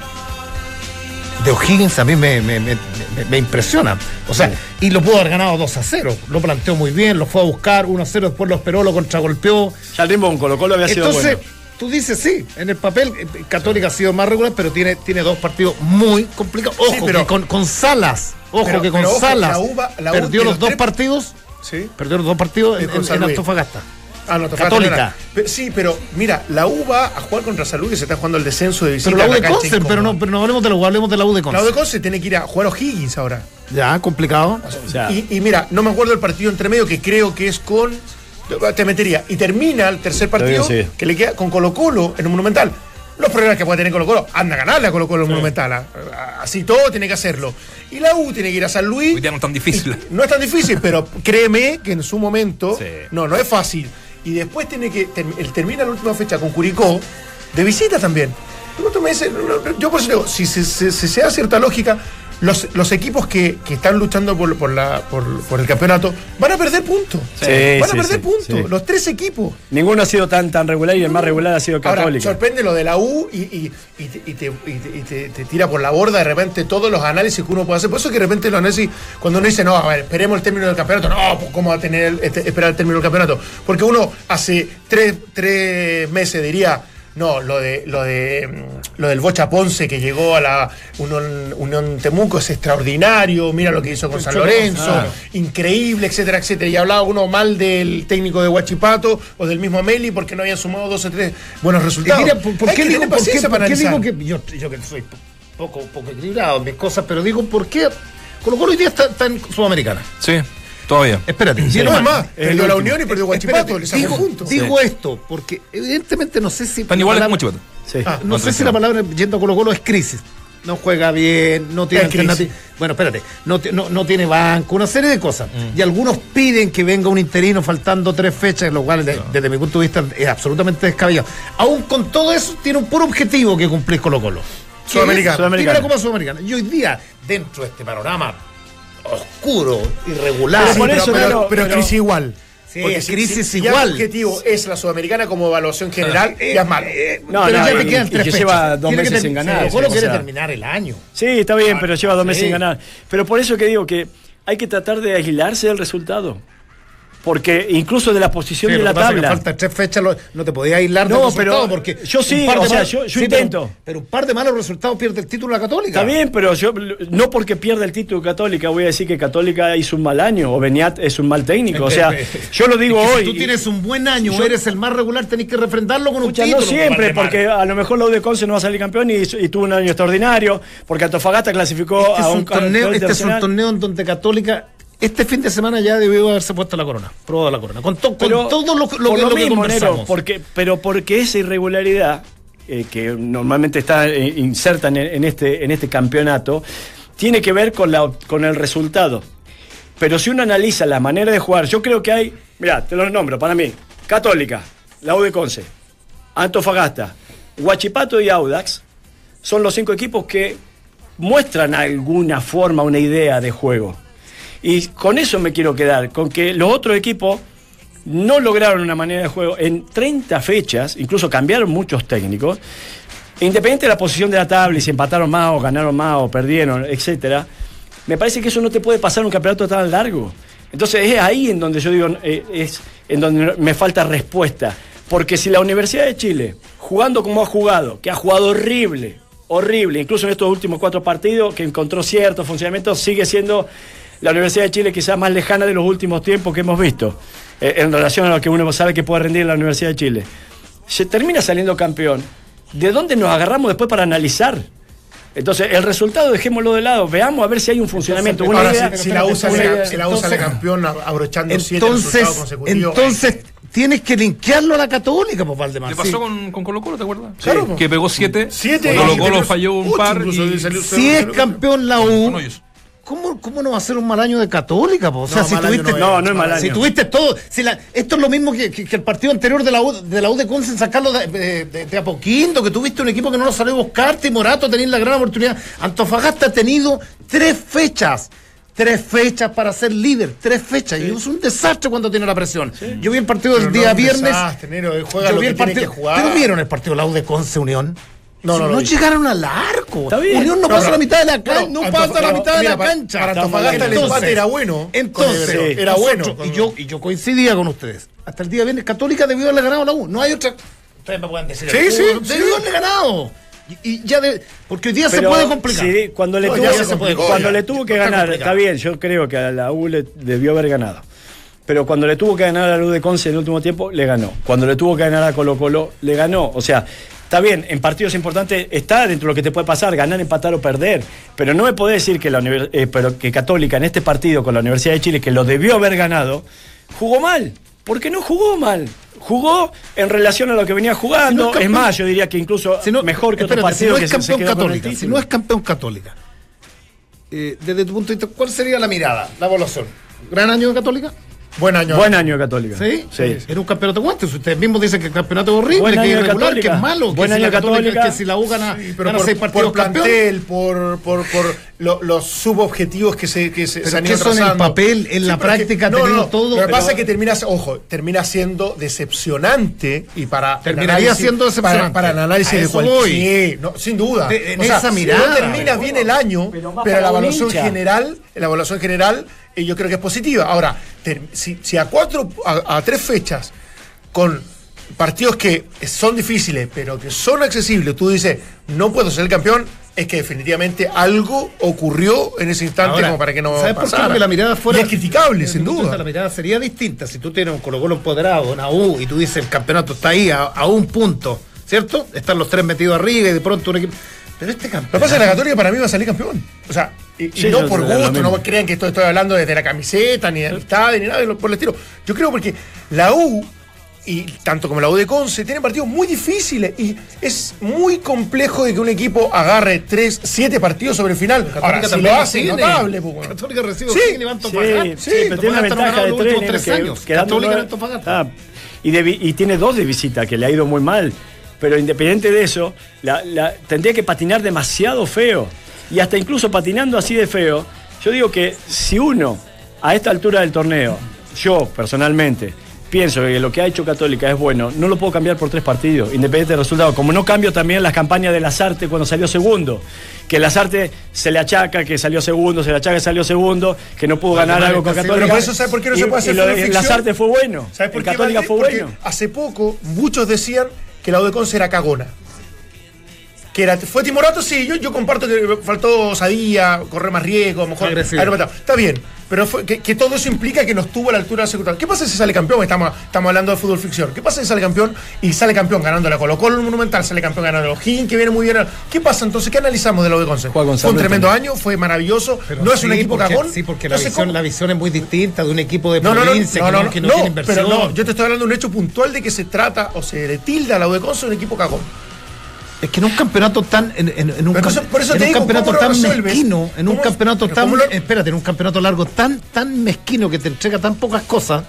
Speaker 5: de O'Higgins a mí me, me- me- me- me impresiona. O sea, y lo pudo haber ganado 2 a 0. Lo planteó muy bien, lo fue a buscar 1 a 0, después lo esperó, lo contragolpeó.
Speaker 6: Ya el ritmo con Colo Colo había sido
Speaker 5: Entonces,
Speaker 6: bueno.
Speaker 5: tú dices sí, en el papel eh, Católica ha sido más regular, pero tiene, tiene dos partidos muy complicados. Ojo,
Speaker 4: Sí, pero-
Speaker 5: que con, con Salas, ojo
Speaker 4: Pero-
Speaker 5: que con
Speaker 4: ojo,
Speaker 5: Salas
Speaker 4: la U va- la
Speaker 5: perdió los dos partidos,
Speaker 4: Sí.
Speaker 5: perdió los dos partidos en, en- en. Antofagasta.
Speaker 4: Ah, no,
Speaker 5: Católica.
Speaker 4: Católica. Sí, pero mira, la U va a jugar contra Salud que se está jugando el descenso de visita.
Speaker 5: Pero la U de pero no, pero no hablemos de la U, hablemos de la U de
Speaker 4: La U de Conce tiene que ir a jugar a O'Higgins ahora.
Speaker 5: Ya, complicado.
Speaker 6: O sea,
Speaker 4: Y, y mira, no me acuerdo el partido entre medio que creo que es con. Te metería. Y termina el tercer partido
Speaker 6: sí.
Speaker 4: que le queda con Colo Colo en un Monumental. Los problemas que puede tener Colo Colo, anda a ganarle a Colo Colo en un Monumental. a- a- Así todo tiene que hacerlo. Y la U tiene que ir a San Luis.
Speaker 1: Hoy día no es tan difícil.
Speaker 4: Y No es tan difícil, pero créeme que en su momento.
Speaker 1: Sí.
Speaker 4: No, no es fácil. Y después tiene que. termina la última fecha con Curicó, de visita también. Yo por eso digo, si se, se- se- se da cierta lógica, los, los equipos que, que están luchando por, por la, por, por el campeonato van a perder puntos.
Speaker 6: Sí,
Speaker 4: van a perder
Speaker 6: sí,
Speaker 4: puntos. Los tres equipos.
Speaker 6: ninguno ha sido tan, tan regular y el más regular ha sido
Speaker 4: Ahora,
Speaker 6: Católica.
Speaker 4: sorprende lo de la U y, y- y te, y te- y te- y te- te tira por la borda de repente todos los análisis que uno puede hacer. Por eso que de repente los análisis, cuando uno dice, no, a ver, esperemos el término del campeonato, no, pues, ¿cómo va a tener el- este- esperar el término del campeonato? Porque uno hace tres, tres meses diría, no, lo de lo de mm, lo del Bocha Ponce que llegó a la Unión, Unión Temuco es extraordinario, mira lo que hizo con San Lorenzo,
Speaker 6: Claro.
Speaker 4: increíble, etcétera, etcétera. Y hablaba uno mal del técnico de Huachipato o del mismo Meli porque no habían sumado dos o tres buenos resultados.
Speaker 5: mira, ¿por, por qué
Speaker 4: que
Speaker 5: digo, por qué- por qué digo que yo, yo que soy poco, poco equilibrado en mis cosas, pero digo, ¿por qué Colo Colo hoy día está, está en Sudamericana?
Speaker 1: Sí. Todavía.
Speaker 5: Espérate.
Speaker 4: Sí, no, es
Speaker 5: más.
Speaker 4: más, perdió la Unión y perdió Guachipato, le
Speaker 5: digo,
Speaker 4: puntos.
Speaker 5: digo esto porque evidentemente no sé si.
Speaker 1: Están iguales como
Speaker 5: palabra-
Speaker 1: Chipato.
Speaker 6: Sí.
Speaker 4: Ah,
Speaker 5: No sé si la palabra yendo a Colo Colo es crisis. No juega bien, no tiene
Speaker 4: Es crisis.
Speaker 5: alternativa. Bueno, espérate, no, no, no tiene banco, una serie de cosas.
Speaker 1: Mm.
Speaker 5: Y algunos piden que venga un interino faltando tres fechas, lo cual de- desde mi punto de vista es absolutamente descabellado. Aún con todo eso, tiene un puro objetivo que cumplir Colo Colo.
Speaker 4: Sudamericano.
Speaker 6: Sudamericano.
Speaker 5: la Copa Sudamericana. Y hoy día, dentro de este panorama oscuro, irregular,
Speaker 6: Pero por eso,
Speaker 4: pero- pero
Speaker 6: pero-
Speaker 4: crisis igual.
Speaker 5: Sí,
Speaker 4: Porque
Speaker 5: es crisis
Speaker 4: si- si ya
Speaker 5: igual.
Speaker 4: el objetivo es la Sudamericana como evaluación general,
Speaker 5: Eh,
Speaker 4: ya es malo.
Speaker 5: eh,
Speaker 6: No,
Speaker 5: pero
Speaker 6: no,
Speaker 5: ya
Speaker 6: y-
Speaker 5: te quedan
Speaker 6: y
Speaker 5: tres
Speaker 6: que
Speaker 5: fechas.
Speaker 6: lleva dos meses sin ganar, sí,
Speaker 5: quiere
Speaker 6: o sea.
Speaker 5: terminar el año.
Speaker 6: Sí, está bien, pero lleva dos meses sin ganar. Pero por eso que digo que hay que tratar de aislarse del resultado. Porque incluso de la posición
Speaker 5: Sí,
Speaker 6: de la tabla.
Speaker 5: faltan tres fechas, no te podías aislar
Speaker 6: No,
Speaker 5: resultado
Speaker 6: pero
Speaker 5: porque
Speaker 6: yo sí,
Speaker 5: de
Speaker 6: o sea,
Speaker 5: malos-
Speaker 6: yo- yo
Speaker 5: sí, pero-
Speaker 6: intento.
Speaker 5: Pero, un par de malos resultados pierde el título la Católica.
Speaker 6: Está bien, pero yo no porque pierda el título Católica voy a decir que Católica hizo un mal año o Beniat es un mal técnico. O sea, yo lo digo
Speaker 5: Es que
Speaker 6: hoy.
Speaker 5: Si tú tienes un buen año,
Speaker 6: yo-
Speaker 5: eres el más regular, tenés que refrendarlo con un título.
Speaker 6: no siempre, porque a lo mejor la U de Conce no va a salir campeón y, y tuvo un año extraordinario, porque Antofagasta clasificó
Speaker 5: Este es
Speaker 6: a
Speaker 5: un
Speaker 6: un
Speaker 5: torneo, este es un torneo en donde Católica este fin de semana ya debió haberse puesto la corona, probado la corona, con, to- con todo lo, lo
Speaker 6: por
Speaker 5: que, lo que
Speaker 6: mismo, Nero,
Speaker 5: conversamos.
Speaker 6: porque, pero porque esa irregularidad eh, que normalmente está eh, inserta en, en este, en este campeonato tiene que ver con, la, con el resultado. Pero si uno analiza la manera de jugar, yo creo que hay, mira, te los nombro para mí, Católica, la U de Conce, Antofagasta, Huachipato y Audax son los cinco equipos que muestran alguna forma, una idea de juego. Y con eso me quiero quedar, con que los otros equipos no lograron una manera de juego en 30 fechas, incluso cambiaron muchos técnicos, independiente de la posición de la tabla y si empataron más o ganaron más o perdieron, etcétera, me parece que eso no te puede pasar un campeonato tan largo. Entonces es ahí en donde yo digo, eh, es en donde me falta respuesta. Porque si la Universidad de Chile, jugando como ha jugado, que ha jugado horrible, horrible, incluso en estos últimos cuatro partidos, que encontró cierto funcionamiento, sigue siendo la Universidad de Chile quizás más lejana de los últimos tiempos que hemos visto, eh, en relación a lo que uno sabe que puede rendir la Universidad de Chile. Se termina saliendo campeón. ¿De dónde nos agarramos después para analizar? Entonces, el resultado dejémoslo de lado, veamos a ver si hay un funcionamiento. una
Speaker 4: Ahora,
Speaker 6: idea-
Speaker 4: si, si la USA
Speaker 6: una
Speaker 4: sale,
Speaker 6: idea-
Speaker 4: si la USA campeón abrochando siete
Speaker 5: Entonces,
Speaker 4: resultados consecutivos.
Speaker 5: entonces tienes que linkearlo a la Católica, pues Valdemar.
Speaker 1: ¿Qué pasó
Speaker 5: sí.
Speaker 1: con, con Colo Colo, te acuerdas?
Speaker 4: Claro, po.
Speaker 1: Que pegó siete.
Speaker 4: Siete.
Speaker 1: Colo Colo falló un par. y-
Speaker 5: Si es campeón la U. ¿Cómo, ¿Cómo no va a ser un mal año de Católica? po? O sea,
Speaker 4: No,
Speaker 5: si tuviste,
Speaker 4: no es.
Speaker 6: No, no es mal año.
Speaker 5: Si tuviste todo. Si la- esto es lo mismo que, que- que el partido anterior de la U de, la U de Conce en sacarlo de, de, de- de a poquito, que tuviste un equipo que no lo salió a buscarte y Morato tenía la gran oportunidad. Antofagasta ha tenido tres fechas. Tres fechas para ser líder, tres fechas. Y es un desastre cuando tiene la presión. Yo vi el partido del día viernes.
Speaker 4: desastre, Nero, él juega
Speaker 5: yo
Speaker 4: lo
Speaker 5: vi
Speaker 4: que
Speaker 5: el partido.
Speaker 4: que jugar.
Speaker 5: ¿Pero vieron el partido de la U de Conce Unión?
Speaker 4: No,
Speaker 5: Si
Speaker 4: no
Speaker 5: llegaron al arco.
Speaker 6: Está bien.
Speaker 5: Unión no pasa
Speaker 4: no.
Speaker 5: la mitad de la cancha. No pasa la mitad de la
Speaker 4: para-
Speaker 5: cancha.
Speaker 4: para Antofagasta el empate era bueno.
Speaker 5: Entonces,
Speaker 4: era
Speaker 5: nosotros-
Speaker 4: bueno.
Speaker 5: Y yo, y yo coincidía con ustedes. Hasta el día viernes, Católica debió haberle ganado a la U. No hay otra. Ustedes me pueden decir.
Speaker 4: Sí, sí.
Speaker 5: Debió haberle ganado. Y, y ya de, porque hoy día se puede complicar.
Speaker 6: sí, cuando le
Speaker 5: No,
Speaker 6: tuvo,
Speaker 5: se puede
Speaker 6: cuando le tuvo que
Speaker 5: Está
Speaker 6: ganar,
Speaker 5: complicado.
Speaker 6: está bien, yo creo que a la U le debió haber ganado. Pero cuando le tuvo que ganar a la U de Conce en el último tiempo, le ganó. Cuando le tuvo que ganar a Colo Colo, le ganó. O sea, está bien, en partidos importantes está dentro de lo que te puede pasar, ganar, empatar o perder. Pero no me puede decir que la eh, pero que Católica en este partido con la Universidad de Chile, que lo debió haber ganado, jugó mal. Porque no jugó mal. Jugó en relación a lo que venía jugando.
Speaker 5: Si no es
Speaker 6: más, yo diría que incluso
Speaker 5: Si no-
Speaker 6: mejor que
Speaker 5: espérate, si
Speaker 6: partidos
Speaker 5: no
Speaker 6: que
Speaker 5: es
Speaker 6: se- se
Speaker 5: campeón católica, si no es campeón católica, eh, desde tu punto de vista, ¿cuál sería la mirada, la evaluación? ¿Gran año de católica?
Speaker 4: Buen año.
Speaker 6: Buen año de Católica.
Speaker 5: ¿Sí?
Speaker 6: Sí.
Speaker 5: Era un campeonato guantes. Ustedes mismos dicen que el campeonato es horrible, que es irregular,
Speaker 6: Católica.
Speaker 5: que es malo, que
Speaker 6: Buen
Speaker 5: si
Speaker 6: año
Speaker 5: la
Speaker 6: de
Speaker 5: Católica,
Speaker 6: Católica.
Speaker 5: que si la U gana,
Speaker 4: Sí, pero
Speaker 5: gana
Speaker 4: por,
Speaker 5: seis
Speaker 4: por
Speaker 5: partidos campeón.
Speaker 4: plantel, por, por, por lo- los subobjetivos que se, que se,
Speaker 5: Pero
Speaker 4: se han ido
Speaker 5: eso en papel, en la
Speaker 4: que-
Speaker 5: práctica todo,
Speaker 4: Lo que
Speaker 5: pero-
Speaker 4: pasa es que termina, ojo, termina siendo decepcionante y para.
Speaker 5: Terminaría
Speaker 4: el
Speaker 5: siendo decepcionante.
Speaker 4: Para, para el análisis
Speaker 5: A
Speaker 4: de cualquier. no, sin duda.
Speaker 5: De- en
Speaker 4: O sea,
Speaker 5: esa mirada.
Speaker 4: No termina bien el año,
Speaker 6: Pero
Speaker 4: la evaluación
Speaker 6: hincha.
Speaker 4: general, la evaluación general, eh, yo creo que es positiva. Ahora, ter- si, si a cuatro, a, a tres fechas, con partidos que son difíciles, pero que son accesibles, tú dices, no puedo ser el campeón, es que definitivamente algo ocurrió en ese instante
Speaker 5: Ahora,
Speaker 4: como para que no
Speaker 5: ¿sabes por qué?
Speaker 4: pasara.
Speaker 5: Porque la mirada fuera
Speaker 4: Y es criticable, sin duda.
Speaker 5: La mirada sería distinta si tú tienes un Colo Colo empoderado, una U, y tú dices el campeonato está ahí a, a un punto, ¿cierto? Están los tres metidos arriba y de pronto un equipo. Pero este
Speaker 4: Lo que
Speaker 5: campeonato.
Speaker 4: pasa es que la Católica para mí va a salir campeón. O sea, y, no por gusto, no crean que esto estoy hablando desde la camiseta, ni de amistades, ni nada de lo- por el estilo. Yo creo porque la U, y tanto como la U de Conce, tienen partidos muy difíciles y es muy complejo de que un equipo agarre tres, siete partidos sobre el final. Ahora, si lo hace,
Speaker 5: tiene.
Speaker 4: notable, pues, bueno.
Speaker 5: Católica recibe
Speaker 4: Sí,
Speaker 6: Sí,
Speaker 5: Antofagasta.
Speaker 6: sí, pero tiene una ventaja de
Speaker 5: los
Speaker 6: tres,
Speaker 5: últimos tres
Speaker 6: que-
Speaker 5: años.
Speaker 6: quedando
Speaker 5: Católica en Antofagasta.
Speaker 6: Ah, y, de y tiene dos de visita, que le ha ido muy mal. Pero independiente de eso, la- la- tendría que patinar demasiado feo. Y hasta incluso patinando así de feo, yo digo que si uno, a esta altura del torneo, yo personalmente, pienso que lo que ha hecho Católica es bueno, no lo puedo cambiar por tres partidos, independiente del resultado. Como no cambio también las campañas de Lazarte cuando salió segundo. Que Lazarte se le achaca que salió segundo, se le achaca que salió segundo, que no pudo ganar algo con Católica.
Speaker 4: Pero por eso, ¿sabe por qué no
Speaker 6: Y-
Speaker 4: se puede
Speaker 6: y
Speaker 4: hacer
Speaker 6: lo de
Speaker 4: fútbol ficción?
Speaker 6: Lazarte fue bueno.
Speaker 4: ¿Sabes por
Speaker 6: el
Speaker 4: qué?
Speaker 6: Católica fue
Speaker 4: Porque
Speaker 6: bueno.
Speaker 4: hace poco muchos decían que la U de Conce era cagona. Que era, fue timorato, sí, yo, yo comparto que faltó osadía, correr más riesgo, a lo mejor haber. Está bien, pero fue- que, que todo eso implica que no estuvo a la altura del secundario. ¿Qué pasa si sale campeón? Estamos, estamos hablando de fútbol ficción. ¿Qué pasa si sale campeón y sale campeón ganando la Colo Colo Monumental, sale campeón ganando el O'Higgins, que viene muy bien? ¿Qué pasa entonces? ¿Qué analizamos de la U de Conce? Fue un tremendo
Speaker 6: también.
Speaker 4: año, fue maravilloso,
Speaker 5: Pero
Speaker 4: no es un equipo
Speaker 5: porque-
Speaker 4: cagón.
Speaker 5: Sí, porque la visión, la visión es muy distinta de un equipo de
Speaker 4: No,
Speaker 5: provincia
Speaker 4: no, no,
Speaker 5: no, que no
Speaker 4: no,
Speaker 5: tiene inversión.
Speaker 4: pero no, yo te estoy hablando de un hecho puntual de que se trata o se le tilda a la U de Conce un equipo cagón.
Speaker 5: Es que en un campeonato tan. En, en- en un,
Speaker 4: Pero eso-
Speaker 5: cam-
Speaker 4: por eso
Speaker 5: en
Speaker 4: te
Speaker 5: un
Speaker 4: digo,
Speaker 5: campeonato
Speaker 4: ¿cómo lo
Speaker 5: tan mezquino, en un
Speaker 4: ¿Cómo-
Speaker 5: campeonato tan.
Speaker 4: lo-
Speaker 5: Espérate, en un campeonato largo tan, tan mezquino que te entrega tan pocas cosas.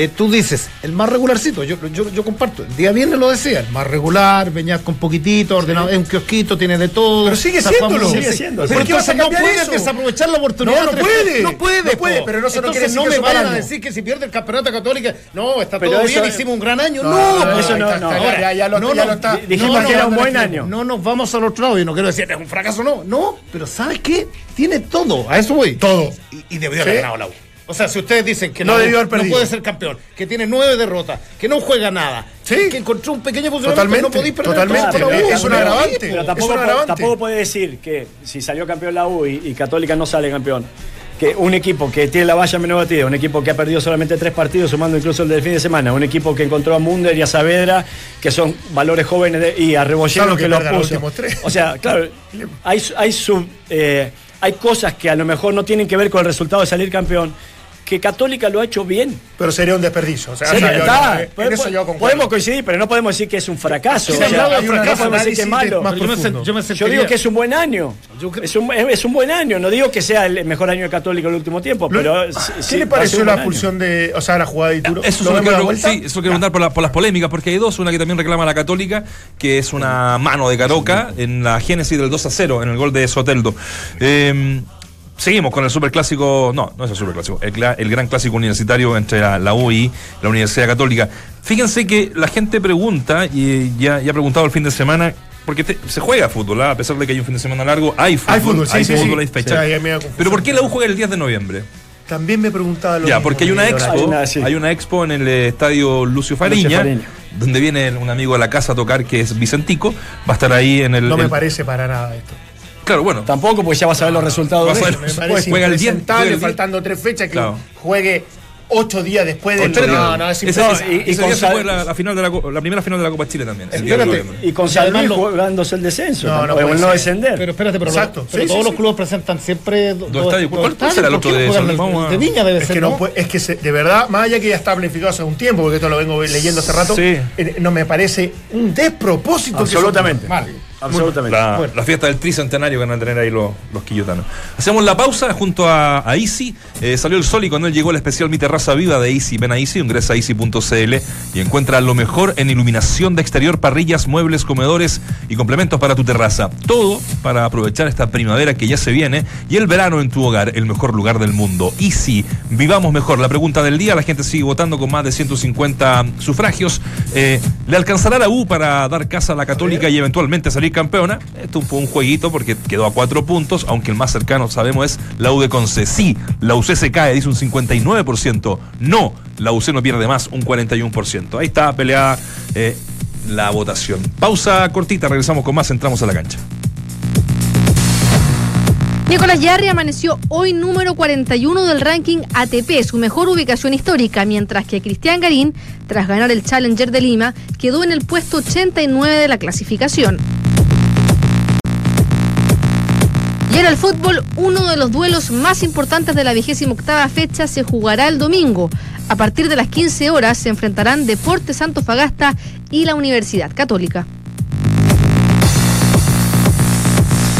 Speaker 5: Eh, tú dices, el más regularcito, yo, yo, yo comparto, el día viernes lo decía, el más regular, venías con poquitito, ordenado, es un kiosquito, tiene de todo.
Speaker 4: Pero sigue siéndolo.
Speaker 6: Sigue siendo,
Speaker 5: Pero
Speaker 4: ¿Por qué vas a
Speaker 5: no puedes
Speaker 4: eso?
Speaker 5: desaprovechar la oportunidad.
Speaker 4: No, no puede.
Speaker 5: No puede,
Speaker 4: No puede, pero no quiere
Speaker 5: Entonces
Speaker 4: decir
Speaker 5: no me vayan a decir que si pierde el campeonato católico, no, está
Speaker 6: Pero
Speaker 5: todo bien, hicimos un gran año.
Speaker 6: No,
Speaker 5: No,
Speaker 6: no, eso no, no. Ahora,
Speaker 4: ya, ya lo,
Speaker 5: no, no,
Speaker 4: está.
Speaker 6: dijimos
Speaker 4: no,
Speaker 6: que era
Speaker 4: no,
Speaker 6: un
Speaker 4: no,
Speaker 6: buen
Speaker 4: no,
Speaker 6: año.
Speaker 5: No nos vamos al otro lado. Yo no quiero decir es un fracaso, no. No, pero ¿sabes qué? Tiene todo. A eso voy.
Speaker 4: Todo.
Speaker 5: Y, y debió haber ganado la U. O sea, si ustedes dicen que
Speaker 4: No
Speaker 5: la U
Speaker 4: debió haber
Speaker 5: no
Speaker 4: perdido.
Speaker 5: puede ser campeón, que tiene nueve derrotas, que no juega nada,
Speaker 4: Sí.
Speaker 5: que encontró un pequeño funcionamiento,
Speaker 4: Totalmente,
Speaker 5: no podéis perder
Speaker 4: totalmente.
Speaker 5: la U.
Speaker 4: Es un
Speaker 5: Pero-
Speaker 4: agravante.
Speaker 6: Pero
Speaker 4: Es
Speaker 6: tampoco,
Speaker 4: un
Speaker 6: po-
Speaker 4: agravante.
Speaker 6: tampoco puede decir que si salió campeón la U y, y Católica no sale campeón, que un equipo que tiene la valla menos batida, un equipo que ha perdido solamente tres partidos, sumando incluso el del fin de semana, un equipo que encontró a Munder y a Saavedra, que son valores jóvenes de- y a Rebollero
Speaker 4: Claro que
Speaker 6: que, los puso. O sea, claro, hay, hay, sub- eh, hay cosas que a lo mejor no tienen que ver con el resultado de salir campeón, que Católica lo ha hecho bien.
Speaker 4: Pero sería un desperdicio. O sea, yo-
Speaker 6: está.
Speaker 4: en
Speaker 6: Podemos-
Speaker 4: eso yo concuerdo.
Speaker 6: podemos coincidir, pero no podemos decir que es un fracaso.
Speaker 4: Sí,
Speaker 6: O sea,
Speaker 4: hay un
Speaker 6: no
Speaker 4: fracaso,
Speaker 6: podemos decir que es
Speaker 4: análisis
Speaker 6: malo.
Speaker 4: de- más
Speaker 5: Pero yo me
Speaker 4: profundo.
Speaker 5: sen- yo me
Speaker 6: Yo
Speaker 5: sentiría-
Speaker 6: digo que es un buen año. Es un, es, es un buen año. No digo que sea el mejor año de Católico el último tiempo,
Speaker 4: Lo-
Speaker 6: pero.
Speaker 4: ¿Qué
Speaker 6: sí-
Speaker 4: le pareció la expulsión de. O sea, la jugada de Ituro?
Speaker 1: Eso
Speaker 4: ¿Lo
Speaker 1: quiero, sí, eso es lo que quiero preguntar por, la- por las polémicas, porque hay dos, una que también reclama la Católica, que es una mano de Caroca en la génesis del 2 a 0, en el gol de Soteldo. Eh, seguimos con el superclásico, no, no es el superclásico, el, el gran clásico universitario entre la, la U y la Universidad Católica. Fíjense que la gente pregunta, y ya, ya ha preguntado el fin de semana, porque te- se juega fútbol, ¿ah? a pesar de que hay un fin de semana largo, hay fútbol,
Speaker 4: Hay fútbol, sí, sí,
Speaker 1: hay. Pero ¿por qué la U juega el 10 de noviembre?
Speaker 4: También me preguntaba lo
Speaker 1: Ya,
Speaker 4: mismo,
Speaker 1: porque hay una expo,
Speaker 6: Hay
Speaker 1: hay
Speaker 6: una,
Speaker 1: expo en el eh, estadio Lucio Fariña,
Speaker 6: Fariña.
Speaker 1: donde viene un amigo de la casa a tocar que es Vicentico, va a estar ahí en el...
Speaker 4: No me
Speaker 1: el-
Speaker 4: parece para nada esto.
Speaker 1: Claro, bueno,
Speaker 6: Tampoco, porque ya vas a ver los resultados. De eso.
Speaker 4: Me
Speaker 1: Pues,
Speaker 4: parece
Speaker 1: juega el 10,
Speaker 4: impresentable,
Speaker 1: juega el 10.
Speaker 4: faltando tres fechas, que
Speaker 1: Claro.
Speaker 4: juegue ocho días después del. No, no, es
Speaker 1: ese-
Speaker 4: imposible.
Speaker 1: ese-
Speaker 6: y- y
Speaker 1: ese
Speaker 6: con
Speaker 1: día se
Speaker 6: Sal-
Speaker 1: juega la, la final de la, primera final de la Copa Chile también. el 10 de
Speaker 5: Espérate,
Speaker 1: noviembre.
Speaker 6: Y con
Speaker 5: lo-
Speaker 6: jugándose el descenso.
Speaker 4: No, no
Speaker 6: no
Speaker 4: ser.
Speaker 6: descender.
Speaker 5: Pero espérate, pero,
Speaker 4: Exacto,
Speaker 5: pero
Speaker 4: sí,
Speaker 5: todos
Speaker 4: sí,
Speaker 5: los
Speaker 4: sí.
Speaker 5: clubes presentan siempre do-
Speaker 1: Dos estadios. ¿Cuál- cuál
Speaker 5: estadios.
Speaker 1: será el
Speaker 5: ¿Por
Speaker 1: otro
Speaker 5: no
Speaker 1: de
Speaker 5: juegan
Speaker 1: San-
Speaker 5: el-
Speaker 1: vamos a-
Speaker 5: de Viña debe
Speaker 4: Es
Speaker 5: ser,
Speaker 4: que, no,
Speaker 5: ¿no?
Speaker 4: puede- es que se- de verdad, más allá que ya está planificado hace un tiempo, porque esto lo vengo leyendo hace rato, eh, no me parece un despropósito.
Speaker 6: Absolutamente.
Speaker 4: Mal.
Speaker 6: Absolutamente.
Speaker 1: La,
Speaker 4: Bueno.
Speaker 1: la fiesta del tricentenario que van a tener ahí los, los quillotanos. Hacemos la pausa junto a, a Easy. Eh, salió el sol y con él llegó el especial Mi Terraza Viva de Easy. Ven a Easy, ingresa a easy.cl y encuentra lo mejor en iluminación de exterior, parrillas, muebles, comedores y complementos para tu terraza. Todo para aprovechar esta primavera que ya se viene y el verano en tu hogar, el mejor lugar del mundo. Easy, vivamos mejor. La pregunta del día, la gente sigue votando con más de 150 sufragios. Eh, ¿Le alcanzará la U para dar casa a la Católica y eventualmente salir campeona? Esto fue un jueguito porque quedó a cuatro puntos, aunque el más cercano sabemos es la U de. Sí, la UC se cae, dice un 59%. No, la UC no pierde más, un 41%. Ahí está peleada eh, la votación. Pausa cortita, regresamos con más, entramos a la cancha.
Speaker 2: Nicolás Yarri amaneció hoy número 41 del ranking ATP, su mejor ubicación histórica, mientras que Cristian Garín, tras ganar el Challenger de Lima, quedó en el puesto 89 de la clasificación.
Speaker 7: Ahora el fútbol, uno de los duelos más importantes de la vigésima octava fecha se jugará el domingo. A partir de las 15 horas se enfrentarán Deportes Antofagasta y la Universidad Católica.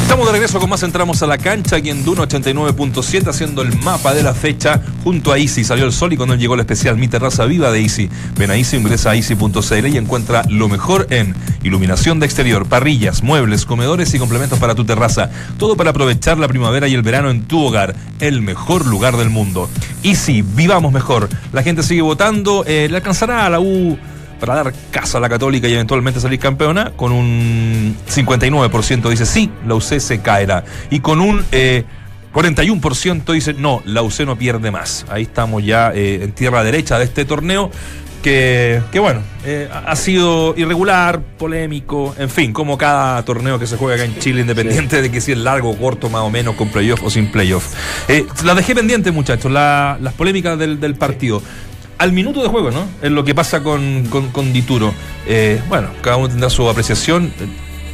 Speaker 1: Estamos de regreso con más Entramos a la cancha aquí en Duna 89.7 haciendo el mapa de la fecha junto a Easy. Salió el sol y cuando llegó el especial Mi Terraza Viva de Easy. Ven a Easy, ingresa a easy.cl y encuentra lo mejor en iluminación de exterior, parrillas, muebles, comedores y complementos para tu terraza. Todo para aprovechar la primavera y el verano en tu hogar. El mejor lugar del mundo. Easy, vivamos mejor. La gente sigue votando. eh, le alcanzará a la U para dar casa a la Católica y eventualmente salir campeona, con un 59% dice sí, la UC se caerá. Y con un eh, 41% dice no, la UC no pierde más. Ahí estamos ya eh, en tierra derecha de este torneo. Que, que bueno, eh, ha sido irregular, polémico, en fin, como cada torneo que se juega acá en Chile, independiente de que si es largo o corto, más o menos, con playoff o sin playoff. Eh, la dejé pendiente, muchachos, la- las polémicas del, del partido al minuto de juego, ¿no? Es lo que pasa con, con, con Dituro. Eh, bueno, cada uno tendrá su apreciación.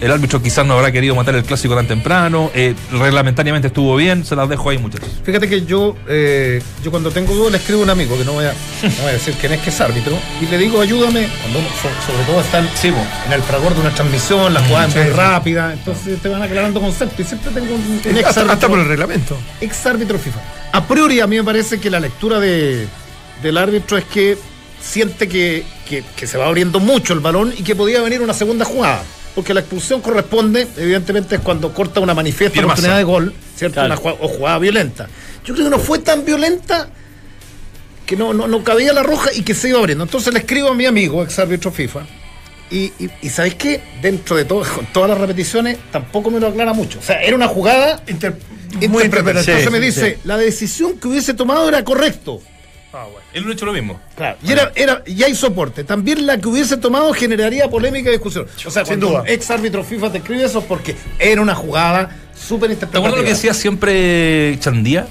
Speaker 1: El árbitro quizás no habrá querido matar el clásico tan temprano. Eh, reglamentariamente estuvo bien. Se las dejo ahí, muchachos.
Speaker 5: Fíjate que yo, eh, yo cuando tengo dudas le escribo a un amigo, que no voy, a, no voy a decir quién es que es árbitro, y le digo ayúdame, cuando uno, sobre todo están en el fragor de una transmisión, la jugada es muy rápida, entonces te van aclarando conceptos, y siempre tengo un, ex
Speaker 4: Hasta, hasta por el
Speaker 5: árbitro,
Speaker 4: reglamento.
Speaker 5: ex árbitro FIFA. A priori a mí me parece que la lectura de, del árbitro es que siente que, que- que se va abriendo mucho el balón y que podía venir una segunda jugada. Porque la expulsión corresponde, evidentemente, es cuando corta una manifiesta
Speaker 1: Tiene
Speaker 5: oportunidad
Speaker 1: masa.
Speaker 5: de gol, ¿cierto?
Speaker 6: Claro.
Speaker 5: Una jugada, o jugada violenta. Yo creo que no fue tan violenta que no, no, no cabía la roja y que se iba abriendo. Entonces le escribo a mi amigo, ex árbitro FIFA, y, y, y ¿sabéis qué? Dentro de todo, con todas las repeticiones, tampoco me lo aclara mucho. O sea, era una jugada
Speaker 4: Inter- muy interpretativa.
Speaker 5: Entonces me
Speaker 6: sí,
Speaker 5: dice, la decisión que hubiese tomado era correcto.
Speaker 4: Ah, bueno.
Speaker 1: Él no ha hecho lo mismo.
Speaker 5: Claro. Y, era, era, y hay soporte. También la que hubiese tomado generaría polémica y discusión. O sea,
Speaker 4: Sin
Speaker 5: cuando
Speaker 4: duda.
Speaker 5: ex árbitro FIFA te escribe eso es porque era una jugada súper
Speaker 1: ¿Te
Speaker 5: interpretativa.
Speaker 1: acuerdas lo que decía siempre Chandía?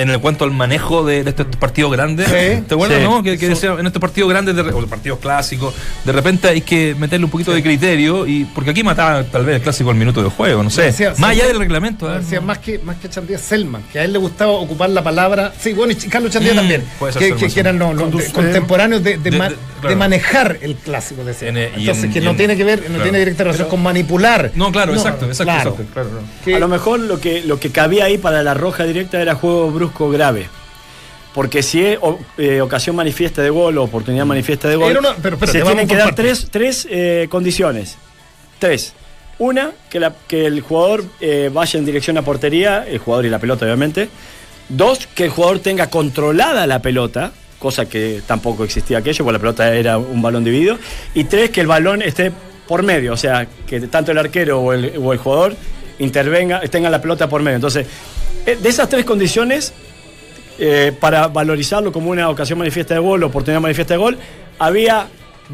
Speaker 1: En el cuanto al manejo de, de estos partidos grandes.
Speaker 5: Sí.
Speaker 1: ¿Te acuerdas,
Speaker 6: Sí.
Speaker 1: no? Que, que decía, en estos partidos grandes, de, o partidos clásicos, de repente hay que meterle un poquito de criterio. y Porque aquí mataba tal vez el clásico al minuto de juego, no sé.
Speaker 5: Decía-
Speaker 1: Más allá
Speaker 5: sí.
Speaker 1: del reglamento. ¿eh?
Speaker 5: Decía, más que, más que Chandía, Selman, que a él le gustaba ocupar la palabra. Sí, bueno, y Carlos Chandía
Speaker 1: Mm,
Speaker 5: también.
Speaker 1: puede ser
Speaker 5: Que, que- que eran los, los
Speaker 4: Conduce-
Speaker 5: de- contemporáneos de, de
Speaker 1: De-
Speaker 5: ma-
Speaker 1: de-
Speaker 5: de
Speaker 1: claro.
Speaker 5: manejar el clásico. Decía.
Speaker 1: En, eh,
Speaker 5: Entonces,
Speaker 1: en-
Speaker 5: que no
Speaker 1: en-
Speaker 5: tiene que ver, no
Speaker 1: claro.
Speaker 5: tiene directa relación con manipular.
Speaker 1: No, claro, exacto, exacto,
Speaker 5: claro.
Speaker 6: A lo mejor lo que, lo que cabía ahí para la roja directa era juego brusco grave. Porque si es o- eh, ocasión manifiesta de gol o oportunidad manifiesta de gol,
Speaker 5: una- pero espérate,
Speaker 6: se tienen que dar tres, tres eh, condiciones. Tres. Una, que, la- que el jugador eh, vaya en dirección a portería, el jugador y la pelota obviamente. Dos, que el jugador tenga controlada la pelota, cosa que tampoco existía aquello, porque la pelota era un balón dividido. Y tres, que el balón esté por medio, o sea, que tanto el arquero o el, o el jugador intervenga, tenga la pelota por medio. Entonces, de esas tres condiciones, eh, para valorizarlo como una ocasión manifiesta de gol o oportunidad manifiesta de gol, había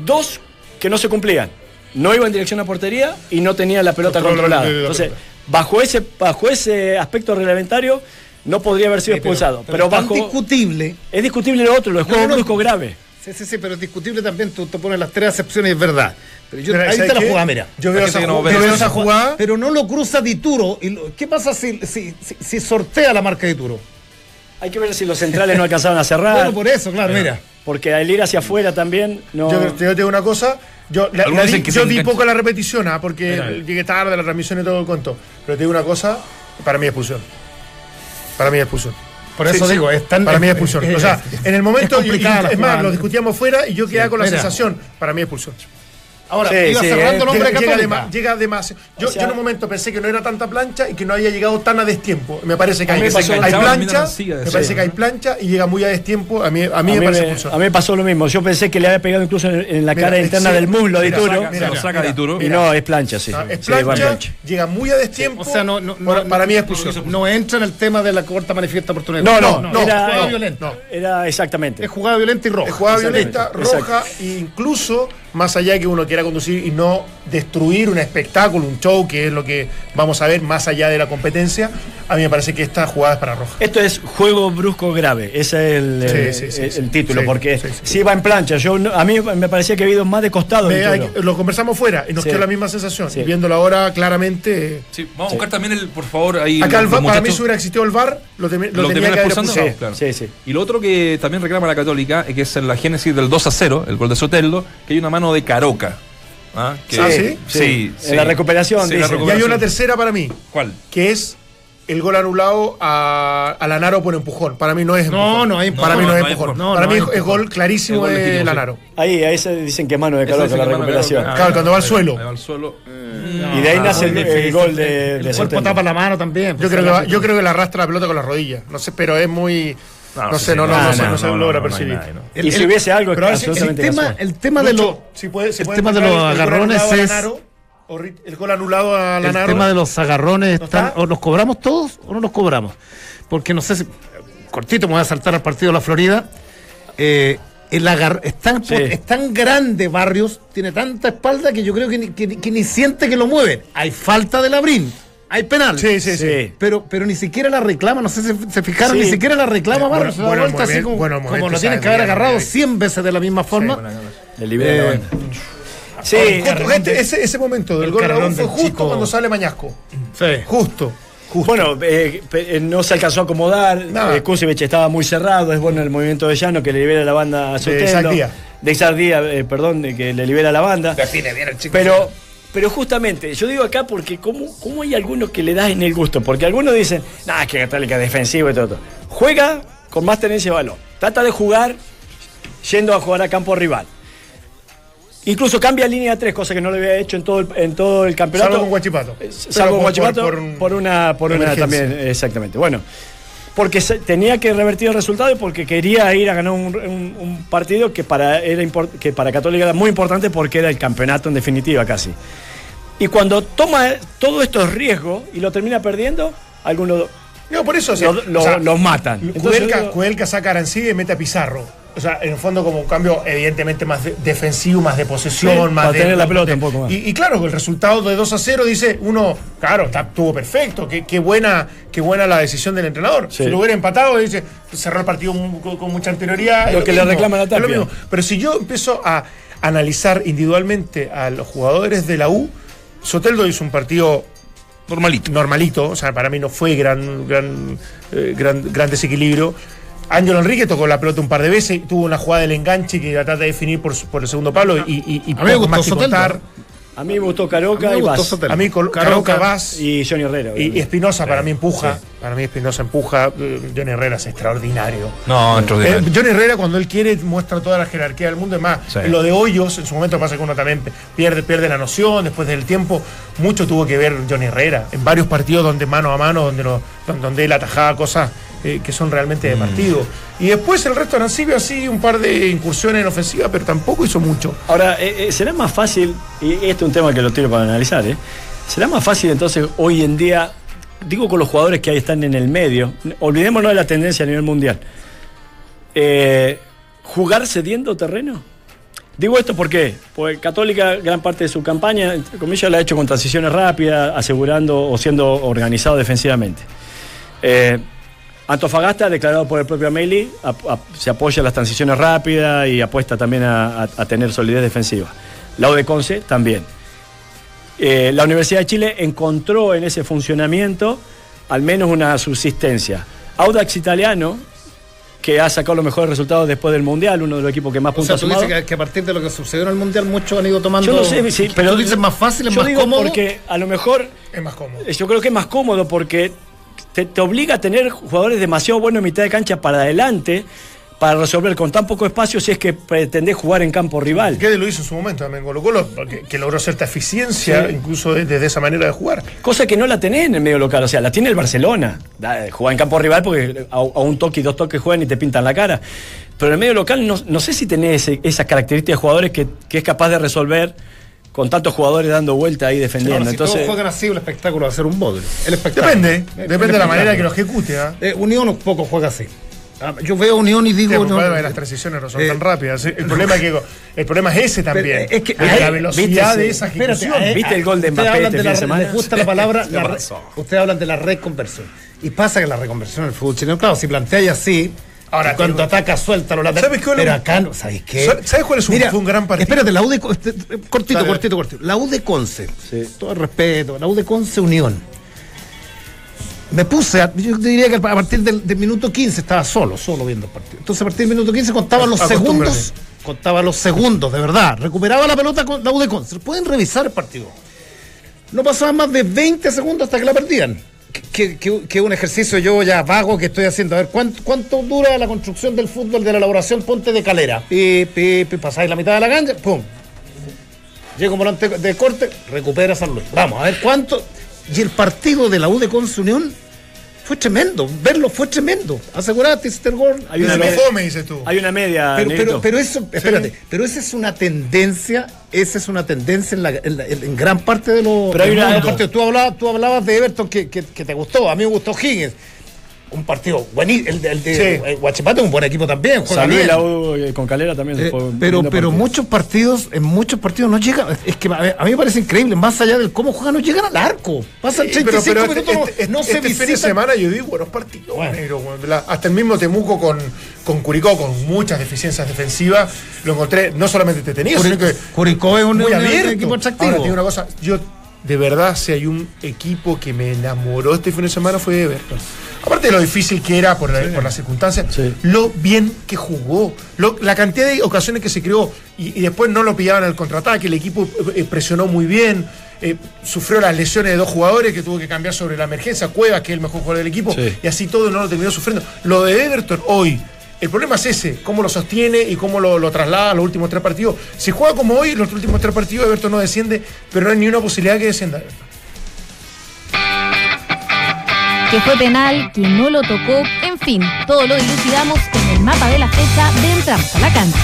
Speaker 6: dos que no se cumplían. No iba en dirección a portería y no tenía la pelota
Speaker 4: Control
Speaker 6: controlada.
Speaker 4: la
Speaker 6: Entonces, bajo ese, bajo ese aspecto reglamentario, no podría haber sido
Speaker 5: Sí, pero-
Speaker 6: expulsado.
Speaker 5: pero
Speaker 6: Pero,
Speaker 5: es
Speaker 6: bajo.
Speaker 5: discutible.
Speaker 6: Es discutible lo otro, lo de juego
Speaker 5: No, no, no.
Speaker 6: brusco grave.
Speaker 5: Sí, sí, sí, pero es discutible también. Tú te pones las tres acepciones y es verdad. Pero yo,
Speaker 4: Pero,
Speaker 5: ahí
Speaker 4: ¿sabes
Speaker 5: está la
Speaker 4: qué?
Speaker 5: jugada, mira.
Speaker 4: Yo veo esa,
Speaker 1: no
Speaker 4: jugada.
Speaker 5: Pero no lo cruza Dituro. Y lo- ¿Qué pasa si, si, si, si sortea la marca Dituro?
Speaker 6: Hay que ver si los centrales no alcanzaban a cerrar.
Speaker 5: Bueno, por eso, claro, mira.
Speaker 6: Porque al ir hacia afuera también no.
Speaker 4: Yo, te digo una cosa. Yo, la- di- yo
Speaker 1: engancha.
Speaker 4: poco la repetición, ah, porque
Speaker 1: Mira.
Speaker 4: llegué tarde a la transmisión y todo el cuento. Pero te digo una cosa, para mí es expulsión. Para mí es expulsión.
Speaker 5: Por eso digo, es tan-
Speaker 4: Para mí es expulsión. o sea, en el momento,
Speaker 5: es
Speaker 4: y- es más, lo discutíamos fuera y yo quedaba con la
Speaker 5: mira.
Speaker 4: sensación, para mí es expulsión.
Speaker 5: Ahora,
Speaker 6: Sí,
Speaker 5: iba
Speaker 6: sí,
Speaker 5: cerrando
Speaker 6: eh,
Speaker 5: el hombre
Speaker 4: Llega, llega,
Speaker 5: católica.
Speaker 4: dema- llega demasiado. Yo,
Speaker 6: O sea-
Speaker 4: yo en un momento pensé que no era tanta plancha y que no había llegado tan a destiempo. Me parece que
Speaker 6: A
Speaker 4: hay, hay plancha,
Speaker 1: de
Speaker 4: me parece que hay plancha y llega muy a destiempo. A mí, a mí
Speaker 6: a,
Speaker 4: me
Speaker 6: mí
Speaker 4: parece
Speaker 6: me,
Speaker 4: expulsión.
Speaker 6: a mí me pasó lo mismo. Yo pensé que le había pegado incluso en, en la
Speaker 4: Mira,
Speaker 6: cara
Speaker 4: eh,
Speaker 6: interna
Speaker 4: sí,
Speaker 6: del muslo de
Speaker 4: mira,
Speaker 6: Dituro.
Speaker 4: saca-
Speaker 1: Se lo
Speaker 4: Mira,
Speaker 1: saca
Speaker 4: mira.
Speaker 1: Dituro.
Speaker 6: Y no, es plancha, sí.
Speaker 4: Ah, es plancha, llega muy a destiempo.
Speaker 5: O sea, no, no,
Speaker 4: para,
Speaker 5: no-
Speaker 4: para mí es
Speaker 5: no-
Speaker 4: expulsión.
Speaker 5: No entra en el tema de la corta manifiesta oportunidad.
Speaker 6: No, no,
Speaker 4: no,
Speaker 6: era,
Speaker 5: violenta.
Speaker 4: no.
Speaker 6: era exactamente.
Speaker 5: Es jugada violenta y roja.
Speaker 4: Es jugada violenta, roja, e incluso más allá de que uno quiera conducir y no destruir un espectáculo, un show, que es lo que vamos a ver más allá de la competencia, a mí me parece que esta jugada es para roja.
Speaker 6: Esto es juego brusco grave, ese es el,
Speaker 4: Sí, sí, sí,
Speaker 6: el-
Speaker 4: sí.
Speaker 6: el título,
Speaker 4: Sí,
Speaker 6: porque
Speaker 4: sí,
Speaker 6: va en plancha, yo a mí me parecía que ha habido más de costado.
Speaker 4: Me- hay- lo conversamos fuera y nos
Speaker 6: Sí.
Speaker 4: quedó la misma sensación.
Speaker 6: Sí.
Speaker 4: Y viéndolo ahora claramente.
Speaker 1: Sí, vamos a buscar también el, por favor, ahí.
Speaker 4: Acá el para mí si hubiera existido el VAR, lo, temi- lo
Speaker 1: ¿Lo
Speaker 4: tenía que haber
Speaker 1: expulsando? Sí, claro.
Speaker 6: Sí, sí.
Speaker 1: Y lo otro que también reclama la Católica, es que es en la génesis del 2 a 0, el gol de Soteldo, que hay una mano de Caroca. ¿Ah, que-
Speaker 4: Ah, ¿sí?
Speaker 1: Sí,
Speaker 6: En la recuperación,
Speaker 1: Sí, en la
Speaker 6: dicen.
Speaker 4: Y hay una tercera para mí,
Speaker 1: ¿Cuál?
Speaker 4: que es el gol anulado a, a Lanaro por empujón. Para mí no es
Speaker 5: No,
Speaker 4: empujón.
Speaker 5: no hay
Speaker 4: Para
Speaker 5: empujón.
Speaker 4: mí no,
Speaker 1: No,
Speaker 4: es
Speaker 1: no hay
Speaker 4: empujón.
Speaker 1: empujón.
Speaker 5: No,
Speaker 4: para
Speaker 5: no
Speaker 4: mí
Speaker 5: hay
Speaker 4: es,
Speaker 5: empujón.
Speaker 4: gol clarísimo
Speaker 1: El gol
Speaker 4: de. Lanaro.
Speaker 6: Ahí, ahí se dicen que es mano de Caroca
Speaker 1: dice
Speaker 6: la
Speaker 1: que
Speaker 6: recuperación.
Speaker 4: Claro, cuando va al suelo.
Speaker 1: Ahí va al suelo.
Speaker 6: y de ahí nace el, gol de, de
Speaker 5: El cuerpo tapa la mano también.
Speaker 4: Yo creo, que va- yo creo que le arrastra la pelota con las rodillas. No sé, pero es muy. No, sé, no, no,
Speaker 6: no,
Speaker 4: no, sé,
Speaker 6: no,
Speaker 4: no se logra percibir.
Speaker 5: El-
Speaker 6: y si
Speaker 5: el-
Speaker 6: hubiese algo, es
Speaker 4: pero
Speaker 5: El tema, el tema de los
Speaker 4: si puede- si
Speaker 5: el tema de los
Speaker 4: el gol
Speaker 5: agarrones
Speaker 4: anulado a
Speaker 5: es-
Speaker 4: el gol anulado a
Speaker 5: el
Speaker 4: Lanaro.
Speaker 5: tema de los agarrones
Speaker 4: ¿No
Speaker 5: están,
Speaker 4: está?
Speaker 5: o los cobramos todos o no los cobramos. Porque no sé si cortito me voy a saltar al partido de la Florida. Eh, el agar, es, tan,
Speaker 6: Sí.
Speaker 5: es tan grande Barrios, tiene tanta espalda que yo creo que ni, que, ni- que ni siente que lo mueven. Hay falta de labrín, hay penal.
Speaker 4: Sí, sí, sí.
Speaker 6: Sí.
Speaker 5: Pero, pero ni siquiera la reclama, no sé si se fijaron,
Speaker 6: Sí.
Speaker 5: ni siquiera la reclama Barrios.
Speaker 4: bueno, bueno,
Speaker 5: vuelta así como,
Speaker 4: bueno,
Speaker 5: como lo tienen que haber agarrado
Speaker 4: bien.
Speaker 5: 100 veces de la misma forma.
Speaker 6: Le libera la
Speaker 5: Eh,
Speaker 6: banda. Sí,
Speaker 4: Justo, gente, ese, ese momento del
Speaker 5: el
Speaker 4: gol
Speaker 5: carrerón
Speaker 4: fue justo
Speaker 5: chico.
Speaker 4: cuando sale Mañasco.
Speaker 5: sí.
Speaker 4: Justo. Justo.
Speaker 6: Bueno, eh, eh, no se alcanzó a acomodar.
Speaker 4: Nada.
Speaker 6: Eh, Kusevich estaba muy cerrado. Es bueno el movimiento de Llano que le libera la banda a
Speaker 4: Díaz.
Speaker 6: De Isaac Díaz, eh, perdón, de que le libera la banda.
Speaker 5: Define bien el chico.
Speaker 6: Pero, pero justamente, yo digo acá porque ¿cómo, cómo hay algunos que le das en el gusto? Porque algunos dicen, nah, es que Católica es defensivo y todo, todo. Juega con más tenencia de balón. Trata de jugar yendo a jugar a campo rival. Incluso cambia línea 3, cosa que no lo había hecho en todo el, en todo el campeonato.
Speaker 4: Salvo con Guachipato.
Speaker 6: Eh, Salvo
Speaker 4: por-
Speaker 6: Guachipato
Speaker 4: por-
Speaker 6: por,
Speaker 4: por-
Speaker 6: una, por una también, exactamente. Bueno, porque se- tenía que revertir el resultado y porque quería ir a ganar un, un- un partido que para, era import- que para Católica era muy importante porque era el campeonato en definitiva casi. Y cuando toma todos estos riesgos y lo termina perdiendo, algunos
Speaker 4: No, por eso. o sea,
Speaker 6: lo- lo-
Speaker 4: o sea,
Speaker 6: los matan. Digo-
Speaker 4: Kudelka saca a Arancibia y mete a Pizarro. O sea, en el fondo como un cambio evidentemente más de- defensivo, más de posesión,
Speaker 6: Sí,
Speaker 4: más
Speaker 6: para
Speaker 4: de...
Speaker 6: tener la pelota un poco más.
Speaker 4: Y, y claro, el resultado de 2 a 0 dice uno, claro, está- estuvo perfecto, qué, qué buena qué buena la decisión del entrenador.
Speaker 6: Sí.
Speaker 4: Si lo hubiera empatado, dice, cerró el partido con, con mucha anterioridad.
Speaker 6: Lo que le
Speaker 4: mismo,
Speaker 6: reclama la
Speaker 4: es lo
Speaker 6: Tapia.
Speaker 4: Pero si yo empiezo a analizar individualmente a los jugadores de la U, Soteldo hizo un partido
Speaker 1: Normalito.
Speaker 4: normalito, o sea, para mí no fue gran, gran, eh, gran, gran desequilibrio. Ángelo Enrique tocó la pelota un par de veces, tuvo una jugada del enganche que la trata de definir por, el segundo palo y, y, y
Speaker 5: A mí me
Speaker 4: poco
Speaker 5: gustó
Speaker 4: más que
Speaker 5: Soteldo.
Speaker 4: contar.
Speaker 6: A mí me gustó Caroca y Vaz.
Speaker 4: A mí
Speaker 5: Caroca,
Speaker 4: Vaz y,
Speaker 6: Johnny Herrera.
Speaker 4: y. Espinosa para mí empuja. Para mí Espinosa empuja. eh, Johnny Herrera es extraordinario.
Speaker 1: No,
Speaker 4: Eh,
Speaker 1: extraordinario.
Speaker 4: Johnny Herrera cuando él quiere muestra toda la jerarquía del mundo. Es más, lo de Hoyos, en su momento pasa que uno también pierde, pierde la noción después del tiempo. Mucho tuvo que ver Johnny Herrera. En varios partidos donde mano a mano, donde, lo- donde, donde él atajaba cosas eh, que son realmente
Speaker 1: Mm.
Speaker 4: de partido. Y después el resto de Arancibia sí, un par de incursiones en ofensiva, pero tampoco hizo mucho.
Speaker 6: Ahora, eh, eh, será más fácil, y este es un tema que lo tiro para analizar, ¿eh? ¿será más fácil entonces hoy en día, digo con los jugadores que ahí están en el medio, olvidémonos de la tendencia a nivel mundial, jugar cediendo terreno? Digo esto porque, porque Católica gran parte de su campaña, entre comillas, la ha hecho con transiciones rápidas, asegurando o siendo organizado defensivamente. Eh, Antofagasta, declarado por el propio Meli, ap- ap- se apoya en las transiciones rápidas y apuesta también a, a- a tener solidez defensiva. La U de Conce también. Eh, la Universidad de Chile encontró en ese funcionamiento al menos una subsistencia. Audax Italiano, que ha sacado los mejores resultados después del Mundial, uno de los equipos que más
Speaker 5: O
Speaker 6: puntos
Speaker 5: sea,
Speaker 6: ha
Speaker 5: tú
Speaker 6: sumado.
Speaker 5: dices que, que a partir de lo que sucedió en el Mundial, muchos han ido tomando.
Speaker 6: Yo no sé, sí, pero
Speaker 5: ¿Tú dices más fácil, es
Speaker 6: yo
Speaker 5: más
Speaker 6: digo
Speaker 5: cómodo?
Speaker 6: porque a lo mejor
Speaker 4: Es más cómodo.
Speaker 6: Yo creo que es más cómodo porque te, te obliga a tener jugadores demasiado buenos en mitad de cancha para adelante para resolver con tan poco espacio si es que pretendés jugar en campo rival.
Speaker 4: Guede lo hizo en su momento también Colo Colo, que, que logró cierta eficiencia,
Speaker 6: Sí.
Speaker 4: incluso de- desde esa manera de jugar.
Speaker 6: Cosa que no la tenés en el medio local, o sea, la tiene el Barcelona. Juega en campo rival porque a, a un toque y dos toques juegan y te pintan la cara. Pero en el medio local no, no sé si tenés ese- esas características de jugadores que, que es capaz de resolver con tantos jugadores dando vuelta ahí defendiendo.
Speaker 5: Ahora, si
Speaker 6: Entonces,
Speaker 5: todos juegan así, el espectáculo va a ser un bodrio. El espectáculo.
Speaker 4: Depende,
Speaker 5: Eh,
Speaker 4: depende de la manera que lo ejecute. ¿ah?
Speaker 5: Eh, Unión un poco juega así. Ah, Yo veo Unión y
Speaker 4: Sí,
Speaker 5: digo.
Speaker 4: el
Speaker 5: no,
Speaker 4: las transiciones no son
Speaker 5: eh,
Speaker 4: tan rápidas. El problema es que el problema es ese también.
Speaker 5: Pero, es que
Speaker 4: Es la velocidad
Speaker 5: viste,
Speaker 4: de
Speaker 5: sí.
Speaker 4: esa
Speaker 5: Espérate,
Speaker 4: ejecución.
Speaker 5: ahí-
Speaker 6: ¿Viste el gol de
Speaker 5: ustedes
Speaker 6: Mbappé
Speaker 5: hablan
Speaker 6: este
Speaker 5: de la
Speaker 6: semana?
Speaker 5: Les gusta la palabra. la ustedes hablan de la reconversión. Y pasa que la reconversión en el fútbol chileno, claro, si planteáis así.
Speaker 4: Ahora,
Speaker 5: y cuando ataca, suelta los laterales.
Speaker 4: ¿Sabes qué
Speaker 5: Pero acá, no, ¿sabes qué?
Speaker 4: ¿Sabes cuál es un- fue un gran partido?
Speaker 5: Espérate, la U de. Cortito,
Speaker 4: Dale.
Speaker 5: cortito, cortito. La U de Conce. Todo el respeto. La U de Conce Unión. Me puse, a- yo diría que a partir del, del minuto 15 estaba solo, solo viendo el partido. Entonces a partir del minuto 15 contaba los segundos, contaba los segundos, de verdad. Recuperaba la pelota con la U de Conce. Pueden revisar el partido. No pasaban más de 20 segundos hasta que la perdían. Que, que- que un ejercicio yo ya vago que estoy haciendo. A ver, ¿cuánto, cuánto dura la construcción del fútbol de la elaboración Ponte de Calera? Pi, pi, pi, pasáis la mitad de la cancha, ¡pum! Llega un volante de corte, recupera San Luis. Vamos, a ver cuánto. Y el partido de la U de Conce Unión fue tremendo. Verlo fue tremendo. Asegurate, hiciste el gol.
Speaker 6: Hay una, media,
Speaker 4: fome, dices tú.
Speaker 6: hay una media.
Speaker 5: Pero,
Speaker 6: Negrito.
Speaker 5: pero, pero eso, espérate, pero esa es una tendencia, esa es una tendencia en, la- en la- en- gran parte de los,
Speaker 6: Pero hay una-.
Speaker 5: Tú hablabas, tú hablabas de Everton que, que- que te gustó, a mí me gustó Higgins. Un partido buenísimo, el de, el de
Speaker 4: Sí.
Speaker 5: eh, Guachipato es un buen equipo también, juega
Speaker 6: San Luis
Speaker 5: bien.
Speaker 6: la U eh, con Calera también
Speaker 5: Eh,
Speaker 6: fue
Speaker 5: pero pero
Speaker 6: partido.
Speaker 5: muchos partidos, en muchos partidos no llegan, es que a a mí me parece increíble, más allá del cómo juegan, no llegan al arco. Pasan
Speaker 4: Sí,
Speaker 5: 35
Speaker 4: este-
Speaker 5: minutos,
Speaker 4: este-
Speaker 5: no
Speaker 4: este
Speaker 5: se
Speaker 4: fin de semana yo vi buenos partidos,
Speaker 5: Bueno.
Speaker 4: la- hasta el mismo Temuco con, con Curicó, con muchas deficiencias defensivas, lo encontré no solamente entretenido, sino que
Speaker 5: Curicó es un,
Speaker 4: muy abierto.
Speaker 5: equipo atractivo.
Speaker 4: Ahora, te digo una cosa, yo de verdad, si hay un equipo que me enamoró este fin de semana fue Everton. Aparte de lo difícil que era por, la- por las circunstancias,
Speaker 6: Sí.
Speaker 4: lo bien que jugó, lo- la cantidad de ocasiones que se creó y, y después no lo pillaban al contraataque, el equipo eh, presionó muy bien. eh, sufrió las lesiones de dos jugadores que tuvo que cambiar sobre la emergencia, Cuevas, que es el mejor jugador del equipo,
Speaker 6: Sí.
Speaker 4: y así todo no lo terminó sufriendo. Lo de Everton hoy, el problema es ese, cómo lo sostiene y cómo lo, lo traslada a los últimos tres partidos. Si juega como hoy, los últimos tres partidos, Everton no desciende, pero no hay ni una posibilidad que descienda.
Speaker 2: Que fue penal, que no lo tocó, en fin, todo lo dilucidamos en el mapa de la fecha de Entramos a la cancha.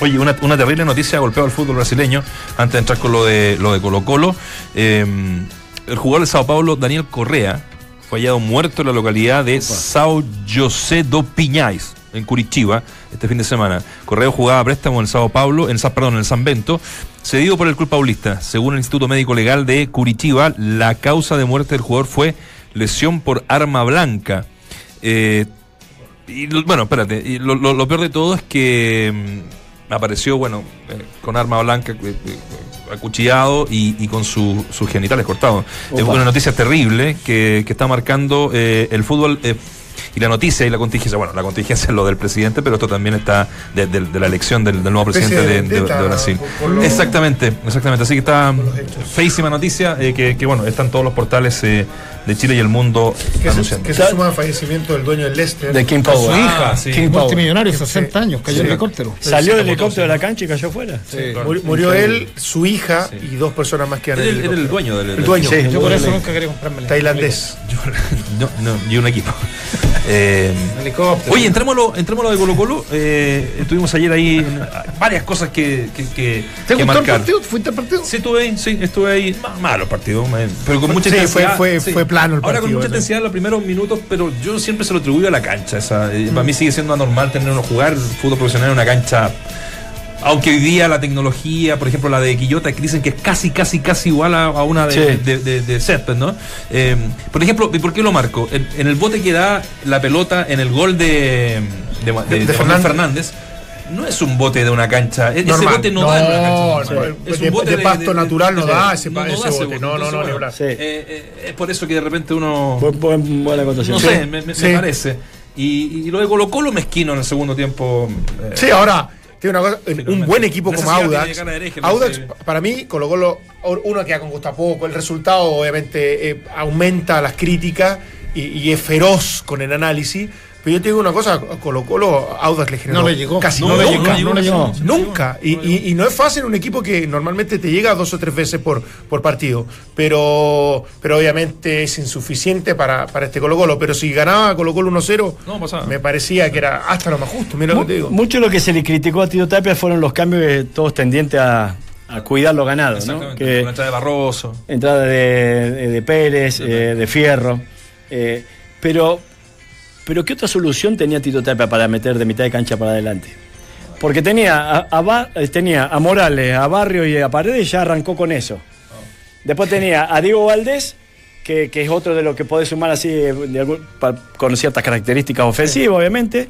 Speaker 1: Oye, una, una terrible noticia ha golpeado al fútbol brasileño antes de entrar con lo de lo de Colo Colo. Eh, el jugador de Sao Paulo, Daniel Correa, fue hallado muerto en la localidad de Sao José do Piñais, en Curitiba, este fin de semana. Correa jugaba a préstamo en Sao Paulo, en San, perdón, en San Bento, cedido por el club paulista. Según el Instituto Médico Legal de Curitiba, la causa de muerte del jugador fue lesión por arma blanca. Eh, y bueno, espérate, y lo, lo- lo peor de todo es que mm, apareció, bueno, eh, con arma blanca, eh, eh, acuchillado y, y con su- sus genitales cortados. Es una noticia terrible que, que está marcando eh, el fútbol. Y la noticia y la contingencia, bueno, la contingencia es lo del presidente, pero esto también está de, de- de la elección del, del nuevo presidente
Speaker 4: de
Speaker 1: Brasil.
Speaker 4: lo-
Speaker 1: exactamente, exactamente. Así que está feísima noticia eh, que, que, bueno, están todos los portales eh, de Chile y el mundo
Speaker 4: Que se,
Speaker 1: anunciando.
Speaker 4: que se suma al fallecimiento del dueño del Leicester.
Speaker 6: de King
Speaker 5: Su
Speaker 6: Power.
Speaker 5: hija,
Speaker 1: Ah, sí.
Speaker 5: multimillonario, 60 años, cayó en
Speaker 4: Sí.
Speaker 5: helicóptero.
Speaker 6: Salió del helicóptero de la cancha y cayó afuera.
Speaker 4: Murió, murió él, su hija y dos personas más que
Speaker 1: Era
Speaker 4: eran
Speaker 1: el, era el dueño del,
Speaker 4: El dueño.
Speaker 6: Sí.
Speaker 5: Yo por eso nunca quería comprarme el
Speaker 4: Tailandés.
Speaker 1: Yo- no, no, y un equipo. Eh,
Speaker 5: helicóptero.
Speaker 1: oye, entrémoslo, entrémoslo de Colo Colo. Eh, estuvimos ayer ahí en- varias cosas que, que, que,
Speaker 5: ¿Te
Speaker 1: que
Speaker 5: gustó el partido? ¿Fuiste al partido?
Speaker 1: Sí, estuve ahí, sí, estuve ahí. Ma- Malo el partido, pero con mucha
Speaker 4: Sí, fue- fue plano el
Speaker 1: Ahora con mucha
Speaker 4: ¿no?
Speaker 1: intensidad en los primeros minutos, pero yo siempre se lo atribuyo a la cancha. Esa, eh, Para mí sigue siendo anormal tenerlo jugar el fútbol profesional en una cancha. Aunque hoy día la tecnología, por ejemplo la de Quillota, que dicen que es casi, casi, casi igual a, a una de,
Speaker 6: Sí.
Speaker 1: de, de- de césped, ¿no? Eh, por ejemplo, ¿y por qué lo marco? En, en el bote que da la pelota en el gol de, de.
Speaker 4: Fernández,
Speaker 1: no es un bote de una cancha. e- Ese
Speaker 4: Normal.
Speaker 1: bote no, da en una cancha.
Speaker 4: no,
Speaker 1: normal. Es
Speaker 4: de-
Speaker 1: un bote
Speaker 4: de pasto natural no da ese pa- ese bote.
Speaker 1: bote.
Speaker 4: No, no,
Speaker 1: Entonces,
Speaker 4: no,
Speaker 1: bueno.
Speaker 6: Sí.
Speaker 1: eh, eh, es por eso que de repente uno.
Speaker 6: Buen- buen- buena acotación.
Speaker 1: No
Speaker 6: Sí.
Speaker 1: sé, me, me-
Speaker 4: Sí.
Speaker 1: me parece. Y, y lo de Colo Colo mezquino en el segundo tiempo. eh,
Speaker 4: Sí, ahora, tiene una cosa, un buen equipo como
Speaker 1: de
Speaker 4: Audax.
Speaker 1: hereje, no
Speaker 4: Audax, para mí, Colo Colo, uno queda con gusto a poco. El resultado, obviamente, eh, aumenta las críticas y, y es feroz con el análisis. Pero yo te digo una cosa, Colo Colo, Audax le generó
Speaker 5: No le llegó.
Speaker 4: casi
Speaker 1: No,
Speaker 4: nunca,
Speaker 1: no, no llegó,
Speaker 4: no le llegó. Nunca. Y, y- y no es fácil un equipo que normalmente te llega dos o tres veces por, por partido. Pero, pero obviamente es insuficiente para, para este Colo Colo. Pero si ganaba Colo Colo 1-0,
Speaker 1: No, pasaba.
Speaker 4: me parecía que era hasta lo más justo. Mira lo que te digo.
Speaker 6: Mucho lo que se le criticó a Tito Tapia fueron los cambios que todos tendientes a, a cuidar lo ganado, ¿no? Que
Speaker 1: entrada de Barroso.
Speaker 6: entrada de, de- de Pérez, eh, de Fierro. eh, Pero, pero ¿qué otra solución tenía Tito Tapia para meter de mitad de cancha para adelante? Porque tenía a, eh, tenía a Morales, a Barrio y a Paredes, y ya arrancó con eso. Después tenía a Diego Valdés, que, que es otro de los que puede sumar así eh, de algún- pa- con ciertas características ofensivas, obviamente.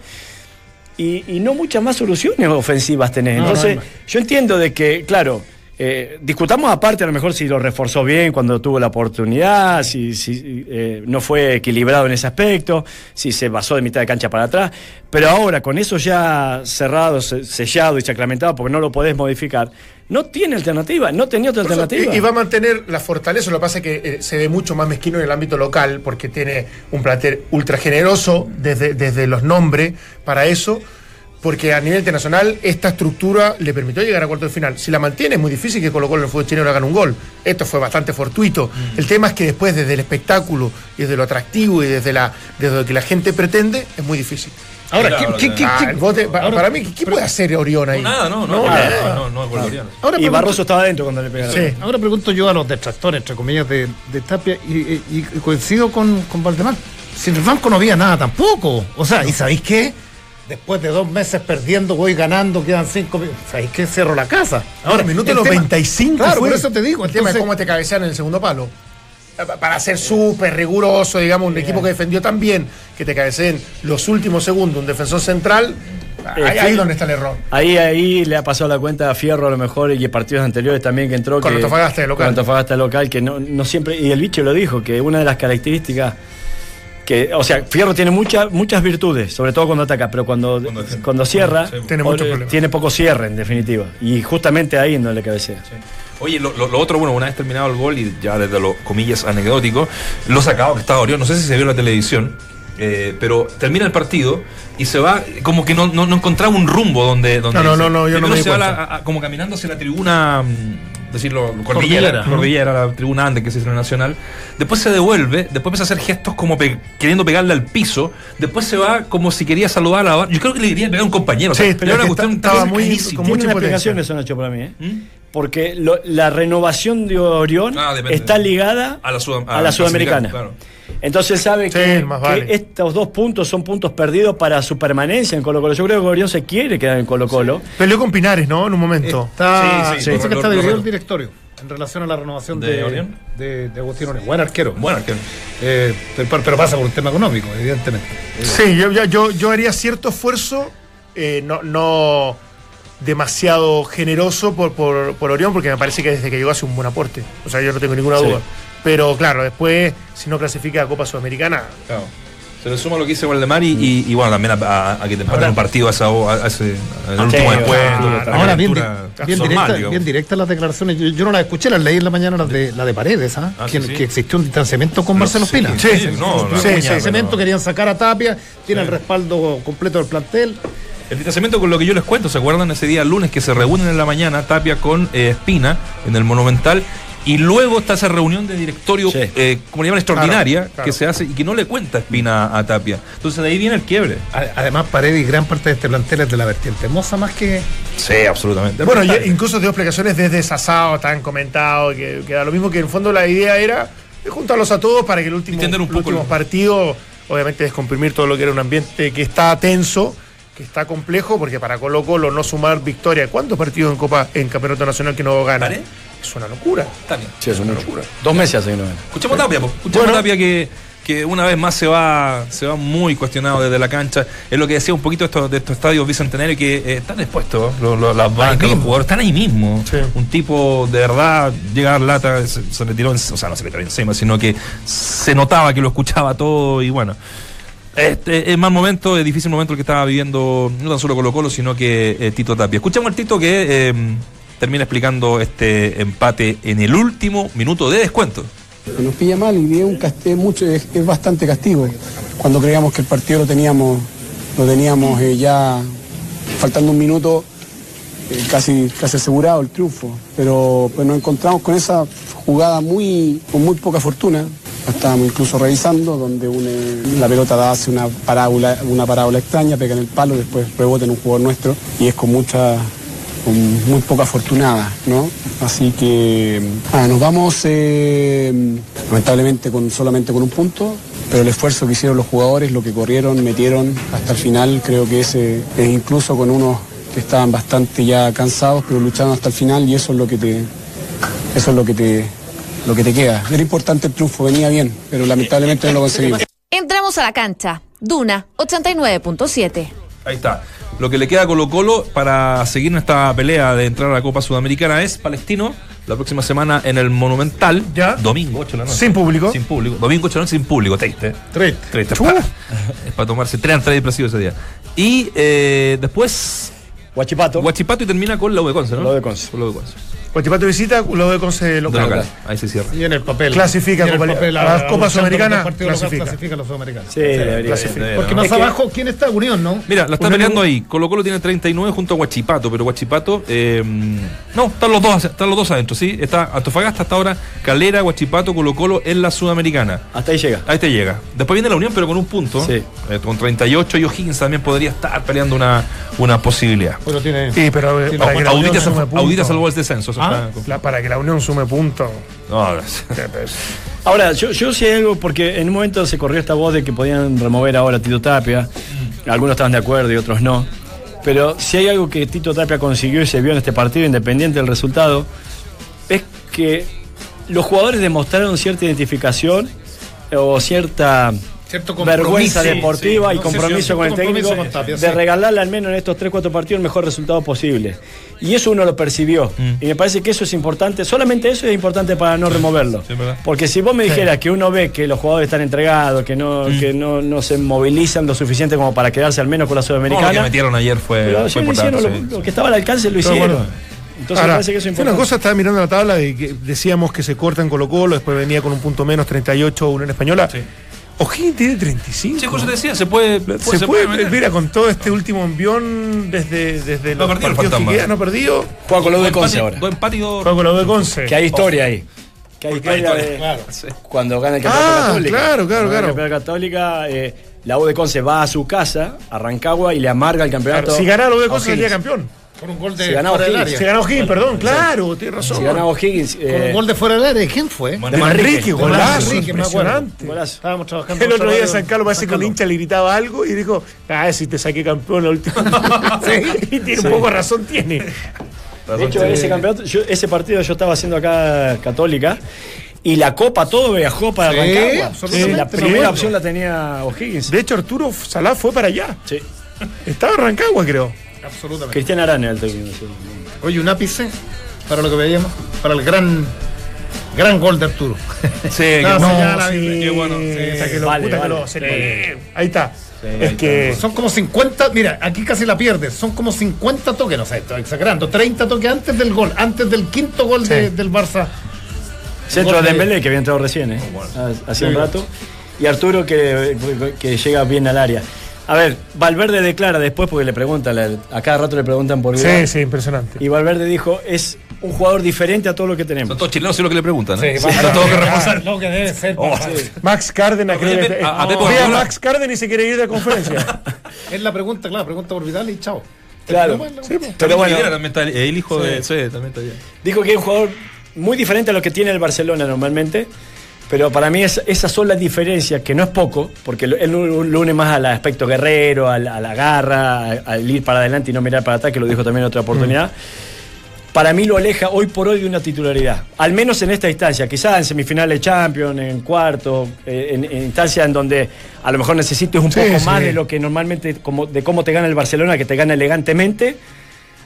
Speaker 6: Y, y no muchas más soluciones ofensivas tenés.
Speaker 5: No, no
Speaker 6: Entonces, yo entiendo de que, claro, eh, discutamos aparte a lo mejor si lo reforzó bien cuando tuvo la oportunidad, si, si, eh, no fue equilibrado en ese aspecto, si se basó de mitad de cancha para atrás, pero ahora con eso ya cerrado, se- sellado y sacramentado, porque no lo podés modificar, no tiene alternativa, no tenía otra
Speaker 4: eso,
Speaker 6: alternativa.
Speaker 4: Y, y va a mantener la fortaleza. Lo que pasa es que eh, se ve mucho más mezquino en el ámbito local porque tiene un plantel ultra generoso desde, desde los nombres para eso. Porque a nivel internacional esta estructura le permitió llegar a cuarto de final. Si la mantiene es muy difícil que Colo Colo en el fútbol chileno hagan un gol. Esto fue bastante fortuito. El tema es que después desde el espectáculo y desde lo atractivo y desde, la, desde lo que la gente pretende es muy difícil.
Speaker 5: Ahora,
Speaker 1: Claro,
Speaker 5: ¿qué, qué- qué-
Speaker 4: Ah,
Speaker 5: qué-
Speaker 4: pa-
Speaker 5: ahora-
Speaker 4: para mí, ¿qué puede hacer Orión ahí?
Speaker 1: Nada, no, no,
Speaker 4: No,
Speaker 1: no,
Speaker 4: nada.
Speaker 1: no,
Speaker 6: y Barroso estaba adentro cuando le pegaron.
Speaker 4: Sí.
Speaker 5: Ahora pregunto yo a los detractores, entre comillas, de, de Tapia, y, y- y coincido con, con Valdemar. Si en el banco no había nada tampoco. O sea, ¿y sabéis qué? Después de dos meses perdiendo, voy ganando, quedan cinco minutos. ¿Sabéis qué? Cerro la casa.
Speaker 4: Ahora, minuto
Speaker 5: el tema-
Speaker 4: 95
Speaker 5: Claro,
Speaker 4: fue.
Speaker 5: por eso te digo.
Speaker 4: El tema es cómo te cabecean en el segundo palo. Para ser súper riguroso, digamos, un equipo que defendió tan bien que te cabeceen los últimos segundos, un defensor central, ahí,
Speaker 6: Eh,
Speaker 4: ahí
Speaker 6: sí.
Speaker 4: donde está el error.
Speaker 6: Ahí, ahí le ha pasado la cuenta a Fierro a lo mejor y partidos anteriores también que entró.
Speaker 4: Con
Speaker 6: que,
Speaker 4: Antofagasta local.
Speaker 6: Con Antofagasta local, que no, no siempre. Y el bicho lo dijo, que una de las características. Que, o sea, Fierro tiene muchas muchas virtudes, sobre todo cuando ataca, pero cuando,
Speaker 1: Cuando
Speaker 6: cierra,
Speaker 1: Sí.
Speaker 4: Tiene
Speaker 6: o- tiene poco cierre, en definitiva. Y justamente ahí en donde le cabecea.
Speaker 1: Oye, lo, lo- lo otro, bueno, una vez terminado el gol y ya desde lo comillas anecdótico, lo sacado que estaba Orión, no sé si se vio en la televisión, eh, pero termina el partido y se va, como que no, no, no encontraba un rumbo donde... donde
Speaker 4: No, no, no, no, yo no me di
Speaker 1: se va
Speaker 4: cuenta.
Speaker 1: la- a- como caminando hacia la tribuna, mm, decirlo,
Speaker 5: Cordillera.
Speaker 1: cordillera, cordillera, la tribuna antes que se hizo en el Nacional, después se devuelve, después empieza a hacer gestos como pe- queriendo pegarle al piso, después se va como si quería saludar a la barra. Yo creo que le quería pegar a un compañero.
Speaker 4: Sí,
Speaker 1: o sea,
Speaker 4: pero
Speaker 1: era
Speaker 4: es
Speaker 1: una
Speaker 4: que
Speaker 1: cuestión
Speaker 4: estaba muy- con mucha
Speaker 6: explicación eso, Nacho, para mí. ¿eh?
Speaker 1: ¿Mm?
Speaker 6: Porque lo- la renovación de Orión
Speaker 1: Ah,
Speaker 6: está ligada
Speaker 1: A la
Speaker 6: a sudamericana.
Speaker 1: claro.
Speaker 6: Entonces sabe
Speaker 4: Sí,
Speaker 6: que,
Speaker 4: más
Speaker 6: que
Speaker 4: vale.
Speaker 6: estos dos puntos son puntos perdidos para su permanencia en Colo Colo. Yo creo que Orión se quiere quedar en Colo Colo.
Speaker 4: Peleó con Pinares, ¿no? En un momento.
Speaker 5: Está,
Speaker 1: Sí, sí,
Speaker 5: dice que está dividido el directorio en relación a la renovación
Speaker 1: ¿De
Speaker 5: de,
Speaker 1: Orión?
Speaker 5: de, de Agustín Orión. Buen arquero.
Speaker 1: Bueno, que
Speaker 5: Eh, pero, pero pasa por un tema económico, evidentemente.
Speaker 4: Sí, yo, yo, yo, yo haría cierto esfuerzo, eh, no, no demasiado generoso por, por, por Orión, porque me parece que desde que llegó hace un buen aporte. O sea, yo no tengo ninguna
Speaker 6: Sí.
Speaker 4: duda. Pero claro, después, si no clasifica a Copa Sudamericana,
Speaker 1: Claro. Se le suma lo que dice Waldemar y, y, y bueno, también a, a- a que te empaten un partido a, esa, a ese al último
Speaker 6: Sí,
Speaker 1: descuento.
Speaker 6: claro.
Speaker 1: a la
Speaker 5: Ahora, bien, di- bien,
Speaker 1: normal,
Speaker 5: directa, bien directas las declaraciones. Yo, yo no las escuché, las leí en la mañana, las de, la de Paredes, ¿ah?
Speaker 1: Ah,
Speaker 5: que,
Speaker 1: sí, sí.
Speaker 5: que existió un distanciamiento con Marcelo
Speaker 1: sí,
Speaker 5: Espina.
Speaker 1: sí, sí, no, pero-
Speaker 5: Cemento querían sacar a Tapia, tiene el respaldo completo del plantel.
Speaker 1: El distanciamiento con lo que yo les cuento, ¿se acuerdan ese día lunes que se reúnen en la mañana Tapia con eh, Espina en el Monumental? Y luego está esa reunión de directorio,
Speaker 6: Sí.
Speaker 1: eh, como le llaman, extraordinaria,
Speaker 4: Claro, claro.
Speaker 1: que se hace y que no le cuenta Espina a Tapia. Entonces de ahí viene el quiebre.
Speaker 5: Además, Paredes y gran parte de este plantel es de la vertiente Moza más que.
Speaker 1: Sí, absolutamente.
Speaker 4: Bueno, y incluso dio explicaciones desde Sasao, tan comentado, que, que da lo mismo que en el fondo la idea era juntarlos a todos para que el último, el último
Speaker 1: el-
Speaker 4: partido, obviamente descomprimir todo lo que era un ambiente que está tenso, que está complejo, porque para Colo Colo no sumar victoria, ¿cuántos partidos en Copa, en Campeonato Nacional que no gana?
Speaker 1: ¿Vale?
Speaker 4: Es una locura.
Speaker 1: Tapia.
Speaker 6: Sí, es una locura. Dos meses hace que no gana.
Speaker 1: Escuchemos a Tapia, escuchemos
Speaker 4: Bueno.
Speaker 1: Tapia que, que una vez más se va, se va muy cuestionado desde la cancha. Es lo que decía un poquito esto, de estos estadios bicentenarios que eh, están expuestos, lo- lo- las bancas, los jugadores están ahí mismo.
Speaker 4: Sí.
Speaker 1: Un tipo de verdad llega a dar lata, se, se le tiró, en- o sea, no se le tiró encima, sino que se notaba que lo escuchaba todo y bueno. Este, es mal momento, es difícil momento el que estaba viviendo no tan solo Colo Colo, sino que eh, Tito Tapia. Escuchemos al Tito que eh, termina explicando este empate en el último minuto de descuento.
Speaker 8: nos pilla mal y es, un cast- es mucho, es, es bastante castigo. Cuando creíamos que el partido lo teníamos, lo teníamos eh, ya faltando un minuto, eh, casi, casi asegurado el triunfo. Pero pues nos encontramos con esa jugada muy, con muy poca fortuna. Estábamos incluso revisando, donde une- la pelota da hace una parábola, una parábola extraña, pega en el palo, después rebota en un jugador nuestro y es con mucha con muy poca afortunada, ¿no? Así que ah, nos vamos eh, lamentablemente con solamente con un punto, pero el esfuerzo que hicieron los jugadores, lo que corrieron, metieron hasta el final, creo que ese es incluso con unos que estaban bastante ya cansados, pero lucharon hasta el final y eso es lo que te, eso es lo que te, lo que te queda. Era importante el triunfo, venía bien, pero lamentablemente no lo conseguimos.
Speaker 2: Entramos a la cancha. Duna 89.7.
Speaker 1: Ahí está. Lo que le queda a Colo Colo para seguir en esta pelea de entrar a la Copa Sudamericana es Palestino. La próxima semana en el Monumental.
Speaker 4: Ya.
Speaker 1: Domingo, 8 de la noche.
Speaker 4: Sin público.
Speaker 1: Sin público. Domingo, 8 de la noche sin público. Triste.
Speaker 5: Triste.
Speaker 1: Triste. Es para, tomarse tres entradas impresivas ese día. Y eh, después
Speaker 6: Guachipato.
Speaker 1: Guachipato y termina con la U de Conce, ¿no?
Speaker 6: La U de Conce.
Speaker 1: Con la U de Conce.
Speaker 4: Guachipato visita, lo de Conce
Speaker 1: De
Speaker 4: local.
Speaker 1: local. Ahí se cierra.
Speaker 5: Y en el papel.
Speaker 4: Clasifica
Speaker 5: el
Speaker 4: Copa-
Speaker 5: papel,
Speaker 4: a la Copa Sudamericana,
Speaker 5: el partido local,
Speaker 4: clasifica.
Speaker 5: clasifica a los sudamericanos.
Speaker 6: Sí, debería.
Speaker 4: clasifica.
Speaker 1: Eh,
Speaker 5: Porque
Speaker 1: ¿no?
Speaker 5: más
Speaker 6: Es que-
Speaker 5: abajo, ¿quién está? Unión, ¿no?
Speaker 1: Mira, la está peleando ahí. Colo Colo tiene 39 junto a Guachipato, pero Guachipato. eh, no, están los, dos, están los dos adentro, ¿sí? Está Antofagasta hasta ahora, Calera, Guachipato, Colo Colo en la Sudamericana.
Speaker 6: Hasta ahí llega.
Speaker 1: Ahí te llega. Después viene la Unión, pero con un punto.
Speaker 6: Sí.
Speaker 1: Eh, con 38 y O'Higgins también podría estar peleando una, una posibilidad.
Speaker 5: Pero tiene.
Speaker 4: Sí, pero eh, para que la Unión
Speaker 1: Audita,
Speaker 4: sume
Speaker 1: Audita salvó el descenso.
Speaker 5: Ah.
Speaker 4: la- para que la Unión sume puntos.
Speaker 1: No,
Speaker 6: Ahora, yo, yo sí hay algo, porque en un momento se corrió esta voz de que podían remover ahora a Tito Tapia. Algunos estaban de acuerdo y otros no. Pero si hay algo que Tito Tapia consiguió y se vio en este partido, independiente del resultado, es que los jugadores demostraron cierta identificación o cierta
Speaker 5: Cierto compromiso.
Speaker 6: vergüenza deportiva
Speaker 5: sí.
Speaker 6: y
Speaker 5: No sé si
Speaker 6: compromiso con el
Speaker 5: compromiso
Speaker 6: técnico
Speaker 5: con Tapia,
Speaker 6: de
Speaker 5: sí.
Speaker 6: regalarle al menos en estos 3-4 partidos el mejor resultado posible. Y eso uno lo percibió. Y me parece que eso es importante. Solamente eso es importante para no removerlo. Porque si vos me dijeras que uno ve que los jugadores están entregados, que no, que no, no se movilizan lo suficiente como para quedarse al menos con la
Speaker 1: No, lo que
Speaker 6: Sudamericana.
Speaker 1: metieron ayer fue, importante.
Speaker 6: hicieron,
Speaker 1: sí.
Speaker 6: lo, lo que estaba al alcance lo hicieron.
Speaker 4: acuerdo.
Speaker 6: Entonces
Speaker 4: Ahora,
Speaker 6: me parece que eso es
Speaker 4: una
Speaker 6: importante.
Speaker 4: cosa, estaba mirando la tabla de que decíamos que se corta en Colo Colo, después venía con un punto menos, 38 Unión Española.
Speaker 1: Sí.
Speaker 4: O'Higgins tiene 35.
Speaker 1: Sí, eso te decía, se puede.
Speaker 4: se, puede, mira, con todo este último envión desde, desde
Speaker 1: No
Speaker 4: los
Speaker 1: perdido el
Speaker 4: partidos que quedan, no ha perdido.
Speaker 6: Juega con los de Conce ahora.
Speaker 4: Juega con los de Conce.
Speaker 6: Que hay historia ahí. Que hay
Speaker 1: Porque hay
Speaker 6: historia de-
Speaker 5: Claro.
Speaker 6: Cuando gana el campeonato
Speaker 4: Ah,
Speaker 6: católico.
Speaker 4: claro, claro,
Speaker 6: gana
Speaker 4: claro.
Speaker 6: El campeonato católica, eh, la U de Conce va a su casa, a Rancagua y le amarga el campeonato.
Speaker 4: Claro, si ganaba los de
Speaker 6: a
Speaker 4: Conce sería campeón.
Speaker 5: Con un gol de fuera del área.
Speaker 4: Si ganó O'Higgins, perdón, claro, tienes razón.
Speaker 6: Si ganaba O'Higgins.
Speaker 5: Con un
Speaker 6: eh,
Speaker 5: gol de fuera del área. ¿Quién fue?
Speaker 4: De
Speaker 6: Manrique,
Speaker 4: golazo,
Speaker 5: Manrique, me acuerdo.
Speaker 4: impresionante.
Speaker 6: golazo.
Speaker 5: Estábamos trabajando.
Speaker 4: El otro día San Carlos parece que un hincha le gritaba algo y dijo, ah, si te saqué campeón la última. sí, y tiene un poco razón tiene.
Speaker 6: De hecho, ese campeonato, yo- ese partido yo estaba haciendo acá Católica y la Copa todo viajó para
Speaker 5: Sí,
Speaker 6: Rancagua.
Speaker 5: absolutamente.
Speaker 6: la
Speaker 5: Sí,
Speaker 6: primera
Speaker 5: sí.
Speaker 6: opción la tenía O'Higgins.
Speaker 4: De hecho, Arturo Salá fue para allá.
Speaker 6: Sí.
Speaker 4: Estaba en Rancagua, creo.
Speaker 5: Absolutamente.
Speaker 6: Cristian Arana el técnico.
Speaker 5: Oye, un ápice para lo que veíamos, para el gran, gran gol de Arturo.
Speaker 1: Sí,
Speaker 5: No,
Speaker 1: que-
Speaker 5: no,
Speaker 1: no, sí, qué bueno.
Speaker 4: Ahí está. es que.
Speaker 5: Son como 50, mira, aquí casi la pierdes, son como 50 toques, no sé, estoy exagerando, 30 toques antes del gol, antes del quinto gol de- del Barça.
Speaker 6: Centro de
Speaker 5: de-
Speaker 6: Dembélé que había entrado recién, ¿eh? Ha- Hace un rato. Y Arturo que, que llega bien al área. A ver, Valverde declara después porque le preguntan, a cada rato le preguntan por
Speaker 4: Sí,
Speaker 6: Vidal.
Speaker 4: sí, impresionante.
Speaker 6: Y Valverde dijo, es un jugador diferente a todo lo que tenemos.
Speaker 1: Son todos chilenos, sí lo que le preguntan. ¿eh?
Speaker 5: Sí,
Speaker 1: Sí, ahora tengo que reforzar.
Speaker 5: Lo que debe ser.
Speaker 1: Oh,
Speaker 5: papá.
Speaker 4: Max Cárdenas, que.
Speaker 1: a- a
Speaker 4: no, a. Max Cárdenas y se quiere ir de conferencia.
Speaker 5: Es la pregunta, claro, pregunta por Vidal y chao.
Speaker 6: Claro.
Speaker 4: Sí, pues.
Speaker 6: Pero bueno,
Speaker 1: también está el, hijo de. Sí, también está allá.
Speaker 6: dijo que es un jugador muy diferente a lo que tiene el Barcelona normalmente. Pero para mí es, esas son las diferencias, que no es poco, porque él lo une más al aspecto guerrero, al- a la garra, a- al ir para adelante y no mirar para atrás, que lo dijo también en otra oportunidad. Para mí lo aleja hoy por hoy de una titularidad, al menos en esta instancia, quizás en semifinales de Champions, en cuarto, eh, en, en instancias en donde a lo mejor necesites un
Speaker 4: Sí,
Speaker 6: poco
Speaker 4: sí.
Speaker 6: más de lo que normalmente, como, de cómo te gana el Barcelona, que te gana elegantemente.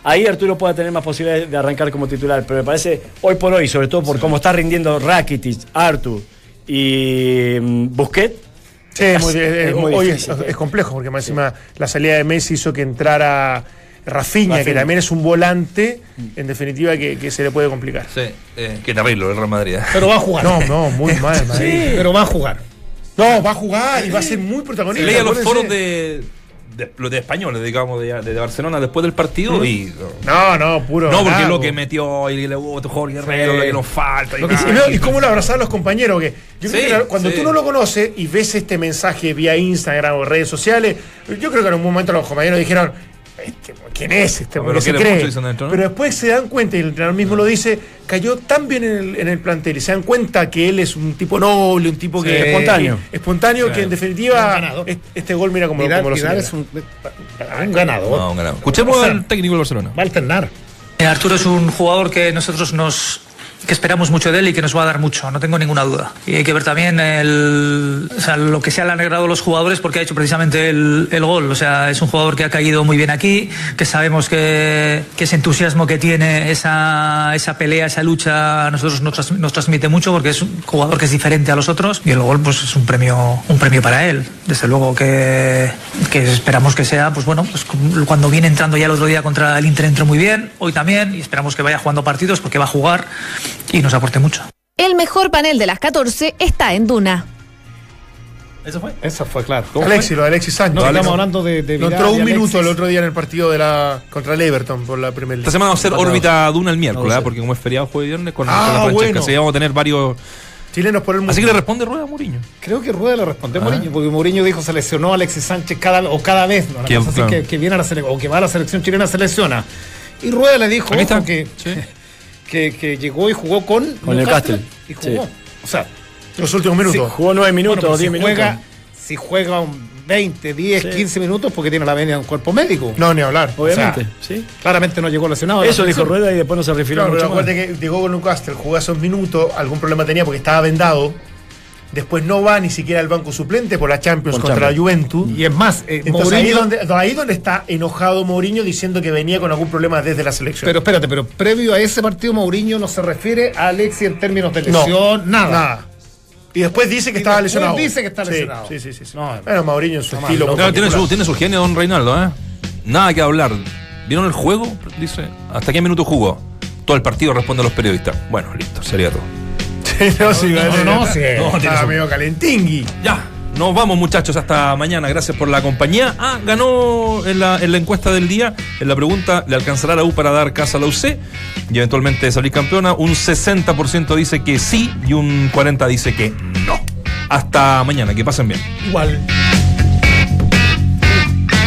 Speaker 6: Ahí Arturo puede tener más posibilidades de arrancar como titular, pero me parece hoy por hoy, sobre todo por cómo está rindiendo Rakitic, Artur y mm, Busquets,
Speaker 4: Sí, muy,
Speaker 6: Es muy
Speaker 4: hoy es, complejo, porque más encima la salida de Messi hizo que entrara Rafinha, que también es un volante, en definitiva, que, que se le puede complicar.
Speaker 1: Sí, eh, qué terrible el Real Madrid. ¿eh?
Speaker 5: Pero va a jugar.
Speaker 4: No, no, muy mal, Madrid.
Speaker 5: Pero va a jugar.
Speaker 4: No, va a jugar y va a ser muy protagonista.
Speaker 1: Leía los foros de, de, los de españoles, digamos, de, de Barcelona después del partido y.
Speaker 4: No, no, puro.
Speaker 1: No, porque
Speaker 4: bravo.
Speaker 1: lo que metió y le hubo Jorge Guerrero,
Speaker 4: Sí.
Speaker 1: lo que nos falta. y
Speaker 4: Y,
Speaker 1: nada.
Speaker 4: no, y cómo lo abrazaban los compañeros. Que yo creo que cuando
Speaker 1: sí.
Speaker 4: tú no lo conoces y ves este mensaje vía Instagram o redes sociales, yo creo que en un momento los compañeros dijeron: este, ¿quién es este?
Speaker 1: No,
Speaker 4: ¿Por
Speaker 1: pero
Speaker 4: qué se cree?
Speaker 1: mucho, ¿no?
Speaker 4: Pero después se dan cuenta, y el entrenador mismo lo dice, cayó tan bien en el, en el plantel y se dan cuenta que él es un tipo noble, un tipo que
Speaker 5: Sí.
Speaker 6: Espontáneo.
Speaker 4: espontáneo, que en definitiva es- este gol mira como,
Speaker 5: Vidal,
Speaker 4: como lo
Speaker 5: Vidal
Speaker 4: celebra.
Speaker 5: es un, un ganador.
Speaker 1: No, un ganador. Escuchemos
Speaker 5: O sea,
Speaker 1: al técnico del Barcelona.
Speaker 5: Va a alternar.
Speaker 9: Eh, Arturo es un jugador que nosotros nos que esperamos mucho de él y que nos va a dar mucho, no tengo ninguna duda. Y hay que ver también el, o sea, lo que se han alegrado los jugadores porque ha hecho precisamente el, el gol. O sea, es un jugador que ha caído muy bien aquí, que sabemos que, que ese entusiasmo que tiene, esa, esa pelea, esa lucha, a nosotros nos, nos transmite mucho porque es un jugador que es diferente a los otros y el gol pues es un premio, un premio para él. Desde luego que, que esperamos que sea, pues bueno, pues cuando viene entrando ya el otro día contra el Inter entró muy bien, hoy también, y esperamos que vaya jugando partidos porque va a jugar y nos aporte mucho.
Speaker 2: El mejor panel de las 14 está en Duna.
Speaker 1: ¿Eso fue?
Speaker 5: Eso fue claro.
Speaker 4: Alexis, lo de Alexis Sánchez.
Speaker 5: No, estamos hablando de, de
Speaker 4: No
Speaker 5: Vidal
Speaker 4: entró un minuto el otro día en el partido de la contra el Everton por la League.
Speaker 1: Esta semana vamos a hacer órbita Duna el miércoles,
Speaker 6: a
Speaker 1: ¿ah? porque como es feriado jueves y viernes con,
Speaker 4: Ah,
Speaker 1: con la Francesca,
Speaker 4: bueno.
Speaker 1: así que vamos a tener varios.
Speaker 4: Chilenos por el mundo.
Speaker 1: Así que le responde Rueda a Mourinho.
Speaker 5: Creo que Rueda le respondió a
Speaker 1: Ah.
Speaker 5: Mourinho, porque Mourinho dijo se lesionó a Alexis Sánchez cada, o cada vez, ¿no?
Speaker 1: Que-
Speaker 5: cosa así
Speaker 1: claro.
Speaker 5: que, que viene a la selección, o que va a la selección chilena se lesiona. Y Rueda le dijo
Speaker 1: Aquí está.
Speaker 5: ojo, que,
Speaker 1: Sí.
Speaker 5: que, que llegó y jugó con,
Speaker 6: Con el
Speaker 5: Newcastle. Y jugó.
Speaker 6: Sí.
Speaker 5: O sea,
Speaker 4: los últimos minutos.
Speaker 6: Jugó nueve minutos,
Speaker 5: bueno, pues
Speaker 6: diez
Speaker 5: si
Speaker 6: minutos.
Speaker 5: juega, si juega un 20, 10,
Speaker 6: Sí.
Speaker 5: 15 minutos porque tiene la venia de un cuerpo médico.
Speaker 4: No, ni hablar.
Speaker 6: Obviamente,
Speaker 5: o
Speaker 6: sí.
Speaker 5: Claramente no llegó lesionado.
Speaker 6: Eso dijo. Rueda y después no se refirió
Speaker 4: Claro, pero
Speaker 6: mucho más.
Speaker 4: acuérdate que llegó con Newcastle, jugó esos minutos, algún problema tenía porque estaba vendado. Después no va ni siquiera al banco suplente por la Champions
Speaker 6: Por
Speaker 4: contra
Speaker 6: Champions.
Speaker 4: la Juventus.
Speaker 5: Y es más, eh,
Speaker 4: Entonces ahí donde, ahí donde está enojado Mourinho diciendo que venía con algún problema desde la selección.
Speaker 5: Pero espérate, pero previo a ese partido Mourinho no se refiere a Alexis en términos de
Speaker 4: No,
Speaker 5: lesión, nada.
Speaker 4: nada. Y después dice que estaba lesionado.
Speaker 5: dice que está lesionado.
Speaker 4: Sí, sí, sí. sí.
Speaker 5: No,
Speaker 4: bueno, Mourinho en su estilo.
Speaker 1: Claro, tiene, su, tiene su genio, don Reinaldo, ¿eh? Nada que hablar. ¿Vieron el juego? Dice. ¿Hasta qué minuto jugó? Todo el partido responde a los periodistas. Bueno, listo, sería todo.
Speaker 4: No, sí,
Speaker 5: no, no, no, sí.
Speaker 4: No, estaba medio calentingui.
Speaker 1: Ya, nos vamos muchachos, hasta mañana. Gracias por la compañía. Ah, ganó en la, en la encuesta del día, en la pregunta, ¿le alcanzará la U para dar casa a la UC? Y eventualmente salir campeona. Un 60% dice que sí y un 40% dice que no. Hasta mañana, que pasen bien.
Speaker 4: Igual.